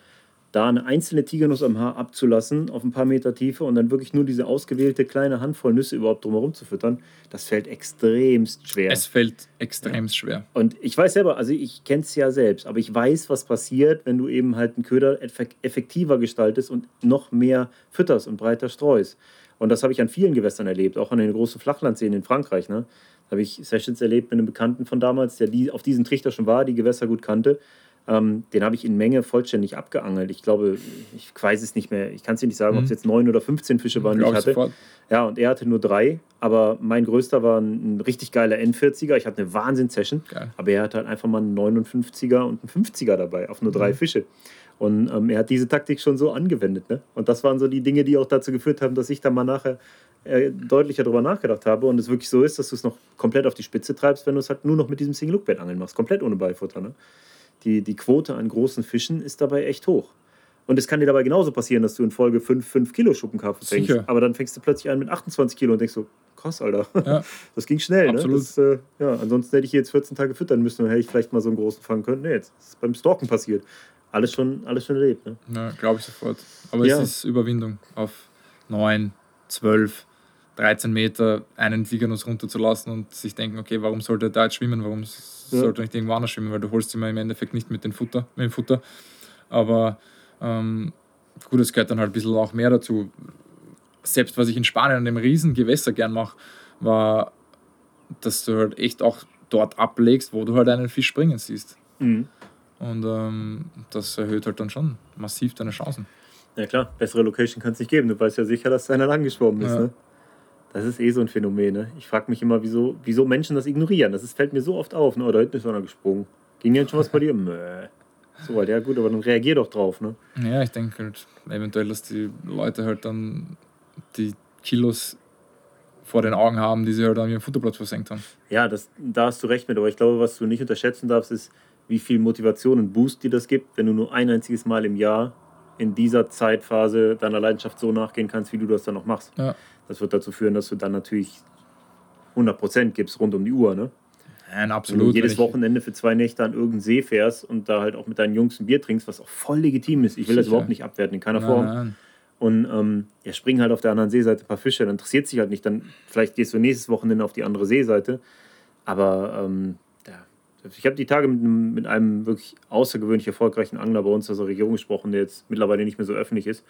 Da eine einzelne Tigernuss am Haar abzulassen auf ein paar Meter Tiefe und dann wirklich nur diese ausgewählte kleine Handvoll Nüsse überhaupt drumherum zu füttern, das fällt extremst schwer. Es fällt extrem schwer. Und ich weiß selber, also ich kenne es ja selbst, aber ich weiß, was passiert, wenn du eben halt einen Köder effek- effektiver gestaltest und noch mehr fütterst und breiter streust. Und das habe ich an vielen Gewässern erlebt, auch an den großen Flachlandseen in Frankreich. Ne? Da habe ich Sessions erlebt mit einem Bekannten von damals, der die, auf diesem Trichter schon war, die Gewässer gut kannte. Ähm, den habe ich in Menge vollständig abgeangelt. Ich glaube, ich weiß es nicht mehr. Ich kann es dir nicht sagen, ob es Mhm. jetzt neun oder 15 Fische waren, die ich hatte. sofort. Ja, und er hatte nur drei, aber mein größter war ein, ein richtig geiler N40er. Ich hatte eine Wahnsinn-Session, Geil. aber er hatte halt einfach mal einen 59er und einen 50er dabei auf nur drei Mhm. Fische. Und ähm, er hat diese Taktik schon so angewendet. Ne? Und das waren so die Dinge, die auch dazu geführt haben, dass ich dann mal nachher äh, deutlicher darüber nachgedacht habe und es wirklich so ist, dass du es noch komplett auf die Spitze treibst, wenn du es halt nur noch mit diesem Single-Look-Bait-Angeln machst. Komplett ohne Beifutter. Ne? Die, die Quote an großen Fischen ist dabei echt hoch. Und es kann dir dabei genauso passieren, dass du in Folge 5, 5 Kilo Schuppenkarpfen fängst. Sicher. Aber dann fängst du plötzlich an mit 28 Kilo und denkst so, krass, Alter. Ja. Das ging schnell, Absolut. ne? Das, äh, ja, ansonsten hätte ich jetzt 14 Tage füttern müssen und hätte ich vielleicht mal so einen großen fangen können. Nee, jetzt ist beim Stalken passiert. Alles schon, alles schon erlebt, ne? Ja, glaube ich sofort. Aber Ja. es ist Überwindung, auf 9, 12, 13 Meter einen Tigernuss runterzulassen und sich denken, okay, warum sollte er da jetzt schwimmen? Warum Ja. sollte nicht irgendwo anders schwimmen? Weil du holst immer im Endeffekt nicht mit, den Futter, mit dem Futter. Aber ähm, gut, es gehört dann halt ein bisschen auch mehr dazu. Selbst was ich in Spanien an dem riesen Gewässer gern mache, war, dass du halt echt auch dort ablegst, wo du halt einen Fisch springen siehst. Mhm. Und ähm, das erhöht halt dann schon massiv deine Chancen. Ja klar, bessere Location kann es nicht geben. Du weißt ja sicher, dass da einer lang geschwommen ist, Ja. ne? Das ist eh so ein Phänomen, ne? Ich frage mich immer, wieso, wieso Menschen das ignorieren. Das ist, fällt mir so oft auf, ne? Oh, da hinten ist einer gesprungen. Ging denn schon was bei dir? Mö. So, halt, ja gut, aber dann reagier doch drauf, ne? Ja, ich denke halt eventuell, dass die Leute halt dann die Kilos vor den Augen haben, die sie halt an ihrem Futterplatz versenkt haben. Ja, das, da hast du recht mit, aber ich glaube, was du nicht unterschätzen darfst, ist, wie viel Motivation und Boost dir das gibt, wenn du nur ein einziges Mal im Jahr in dieser Zeitphase deiner Leidenschaft so nachgehen kannst, wie du das dann noch machst. Ja. Das wird dazu führen, dass du dann natürlich 100% gibst rund um die Uhr. Ne? Nein, absolut. jedes Wochenende für zwei Nächte an irgendeinen See fährst und da halt auch mit deinen Jungs ein Bier trinkst, was auch voll legitim ist. Ich will das überhaupt nicht abwerten, in keiner Nein, Form. nein. Und ähm, ja, springen halt auf der anderen Seeseite ein paar Fische, dann interessiert sich halt nicht. Dann vielleicht gehst du nächstes Wochenende auf die andere Seeseite. Aber ähm, Ich habe die Tage mit einem, mit einem wirklich außergewöhnlich erfolgreichen Angler bei uns aus der Region gesprochen, der jetzt mittlerweile nicht mehr so öffentlich ist.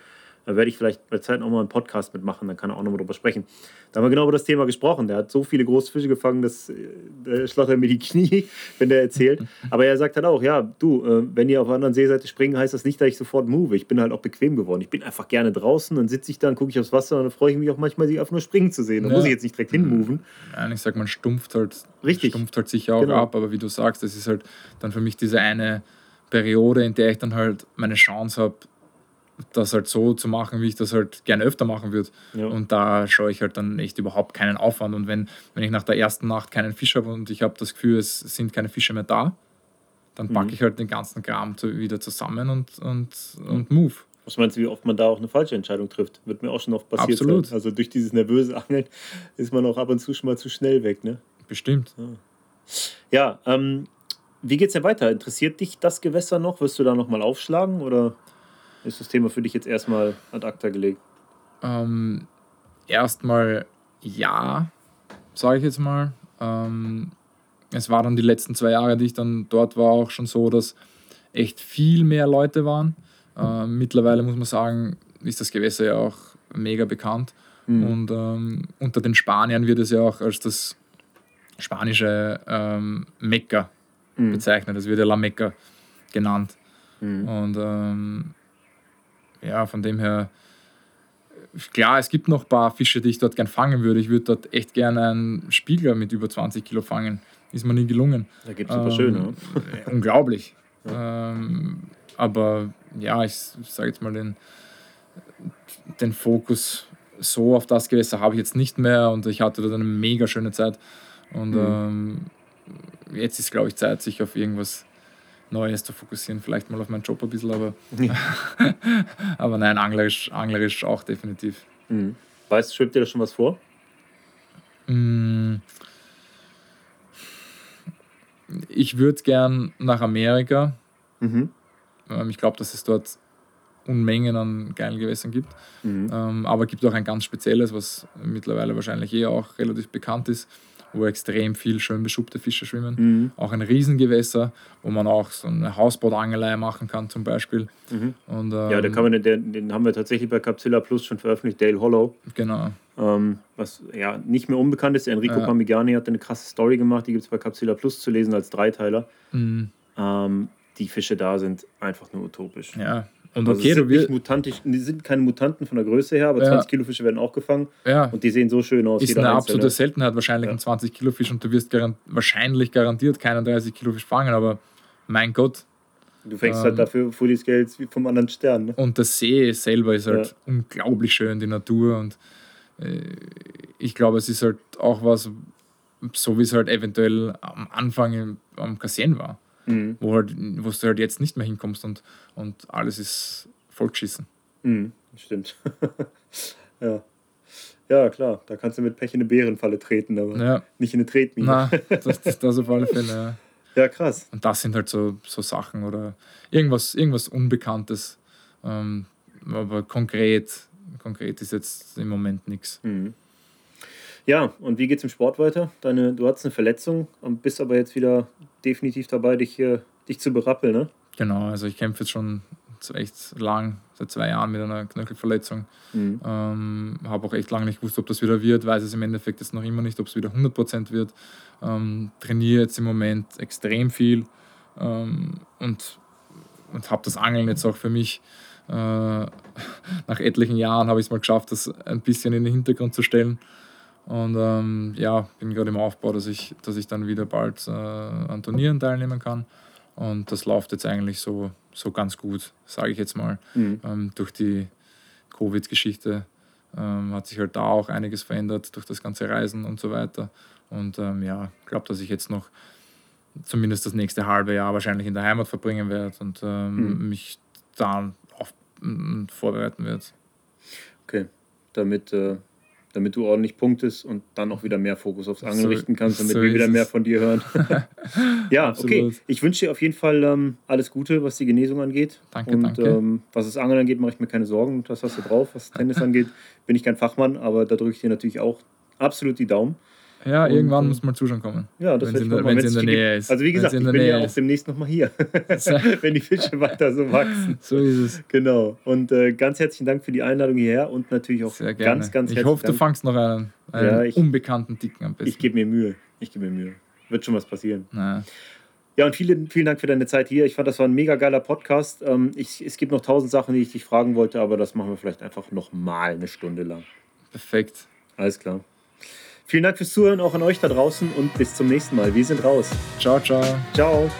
Da werde ich vielleicht bei Zeit auch mal einen Podcast mitmachen, dann kann er auch nochmal drüber sprechen. Da haben wir genau über das Thema gesprochen. Der hat so viele große Fische gefangen, dass äh, schlottert mir die Knie, wenn der erzählt. Aber er sagt halt auch, ja, du, äh, wenn ihr auf der anderen Seeseite springen, heißt das nicht, dass ich sofort move. Ich bin halt auch bequem geworden. Ich bin einfach gerne draußen, dann sitze ich da und gucke ich aufs Wasser und dann freue ich mich auch manchmal, sie einfach nur springen zu sehen. Da ja. muss ich jetzt nicht direkt hinmoven. Ja, ich sag, man stumpft halt, Richtig. stumpft halt sicher auch genau. ab, aber wie du sagst, das ist halt dann für mich diese eine Periode, in der ich dann halt meine Chance habe, das halt so zu machen, wie ich das halt gerne öfter machen würde. Ja. Und da schaue ich halt dann echt überhaupt keinen Aufwand. Und wenn, wenn ich nach der ersten Nacht keinen Fisch habe und ich habe das Gefühl, es sind keine Fische mehr da, dann packe mhm. ich halt den ganzen Kram wieder zusammen und, und, und move. Was meinst du, wie oft man da auch eine falsche Entscheidung trifft? Wird mir auch schon oft passiert. Absolut. Sein. Also durch dieses nervöse Angeln ist man auch ab und zu schon mal zu schnell weg, ne? Bestimmt. Ja, ja ähm, wie geht's denn weiter? Interessiert dich das Gewässer noch? Wirst du da nochmal aufschlagen oder? Ist das Thema für dich jetzt erstmal ad acta gelegt? Ähm, erstmal ja, sage ich jetzt mal. Ähm, es war dann die letzten zwei Jahre, die ich dann dort war, auch schon so, dass echt viel mehr Leute waren. Ähm, mittlerweile muss man sagen, ist das Gewässer ja auch mega bekannt. Mhm. Und ähm, unter den Spaniern wird es ja auch als das spanische ähm, Mekka mhm. bezeichnet. Das wird ja La Mecca genannt. Mhm. Und ähm, ja, von dem her, klar, es gibt noch ein paar Fische, die ich dort gern fangen würde. Ich würde dort echt gerne einen Spiegler mit über 20 Kilo fangen. Ist mir nie gelungen. Da gibt es ein paar ähm, schöne. unglaublich. Ja. Ähm, aber ja, ich, ich sage jetzt mal, den, den Fokus so auf das Gewässer habe ich jetzt nicht mehr und ich hatte dort eine mega schöne Zeit. Und mhm. ähm, jetzt ist, glaube ich, Zeit, sich auf irgendwas Neues zu fokussieren. Vielleicht mal auf meinen Job ein bisschen, aber, ja. aber nein, anglerisch, anglerisch auch definitiv. Mhm. Weißt du, schwebt dir da schon was vor? Mm. Ich würde gern nach Amerika. Mhm. Ähm, ich glaube, dass es dort Unmengen an geilen Gewässern gibt. Mhm. Ähm, aber es gibt auch ein ganz spezielles, was mittlerweile wahrscheinlich eh auch relativ bekannt ist wo extrem viel schön beschuppte Fische schwimmen. Mhm. Auch ein Riesengewässer, wo man auch so eine Hausbootangelei machen kann zum Beispiel. Mhm. Und, ähm, ja, da kann man den, den haben wir tatsächlich bei Capsilla Plus schon veröffentlicht, Dale Hollow. Genau. Ähm, was ja nicht mehr unbekannt ist. Enrico ja. Pamigani hat eine krasse Story gemacht, die gibt es bei Capsilla Plus zu lesen als Dreiteiler. Mhm. Ähm, die Fische da sind einfach nur utopisch. Ja, und also okay, sind nicht mutantisch, die sind keine Mutanten von der Größe her, aber ja. 20 Kilo Fische werden auch gefangen. Ja. Und die sehen so schön aus. Ist eine absolute Seltenheit wahrscheinlich ja. ein 20 Kilo Fisch und du wirst garant wahrscheinlich garantiert keinen 30 Kilo Fisch fangen, aber mein Gott. Du fängst halt ähm, halt dafür vor die Scales wie vom anderen Stern. Ne? Und der See selber ist halt ja. unglaublich schön, die Natur. Und äh, ich glaube, es ist halt auch was, so wie es halt eventuell am Anfang im, am Kassien war mhm. wo, halt, wo du halt jetzt nicht mehr hinkommst und, und alles ist vollgeschissen. Mhm, stimmt. ja. Ja, klar, da kannst du mit Pech in eine Bärenfalle treten, aber ja. nicht in eine Tretmine. Nein, das, das, das auf alle Fälle, ja. Ja, krass. Und das sind halt so, so Sachen oder irgendwas, irgendwas Unbekanntes. Ähm, aber konkret, konkret ist jetzt im Moment nichts. Mhm. Ja, und wie geht es im Sport weiter? Deine, du hattest eine Verletzung und bist aber jetzt wieder definitiv dabei, dich, hier, dich zu berappeln, ne? Genau, also ich kämpfe jetzt schon echt lang, seit zwei Jahren mit einer Knöchelverletzung. Mhm. Ähm, Habe auch echt lange nicht gewusst, ob das wieder wird, weiß es im Endeffekt jetzt noch immer nicht, ob es wieder 100% wird. Ähm, trainiere jetzt im Moment extrem viel ähm, und, und habe das Angeln jetzt auch für mich äh, nach etlichen Jahren habe ich es mal geschafft, das ein bisschen in den Hintergrund zu stellen. Und ähm, ja, bin gerade im Aufbau, dass ich, dass ich dann wieder bald äh, an Turnieren teilnehmen kann. Und das läuft jetzt eigentlich so, so ganz gut, sage ich jetzt mal. Mhm. Ähm, durch die Covid-Geschichte ähm, hat sich halt da auch einiges verändert, durch das ganze Reisen und so weiter. Und ähm, ja, ich glaube, dass ich jetzt noch zumindest das nächste halbe Jahr wahrscheinlich in der Heimat verbringen werde und ähm, mhm. mich da auf, vorbereiten werde. Okay, damit äh, damit du ordentlich punktest und dann auch wieder mehr Fokus aufs Angeln so, richten kannst, damit so wir wieder mehr von dir hören. ja, okay. Ich wünsche dir auf jeden Fall ähm, alles Gute, was die Genesung angeht. Danke, und danke. Ähm, was das Angeln angeht, mache ich mir keine Sorgen. Das hast du drauf. Was Tennis angeht, bin ich kein Fachmann, aber da drücke ich dir natürlich auch absolut die Daumen. Ja, Und, irgendwann äh, muss mal zuschauen kommen. Ja, das Wenn ich in in der Nähe ist. Also wie gesagt, ich bin ja Nähe auch ist. demnächst nochmal hier, wenn die Fische weiter so wachsen. So ist es. Genau. Und äh, ganz herzlichen Dank für die Einladung hierher und natürlich auch Sehr gerne. ganz, ganz ich hoffe, du Dank. fangst noch einen, einen Ja, ich- unbekannten Dicken am besten. Ich gebe mir Mühe. Ich gebe mir Mühe. Wird schon was passieren. Na, Ja, und vielen, vielen Dank für deine Zeit hier. Ich fand, das war ein mega geiler Podcast. Ähm, ich, es gibt noch tausend Sachen, die ich dich fragen wollte, aber das machen wir vielleicht einfach noch mal eine Stunde lang. perfekt. Alles klar. Vielen Dank fürs Zuhören auch an euch da draußen und bis zum nächsten Mal. Wir sind raus. Ciao, ciao. Ciao.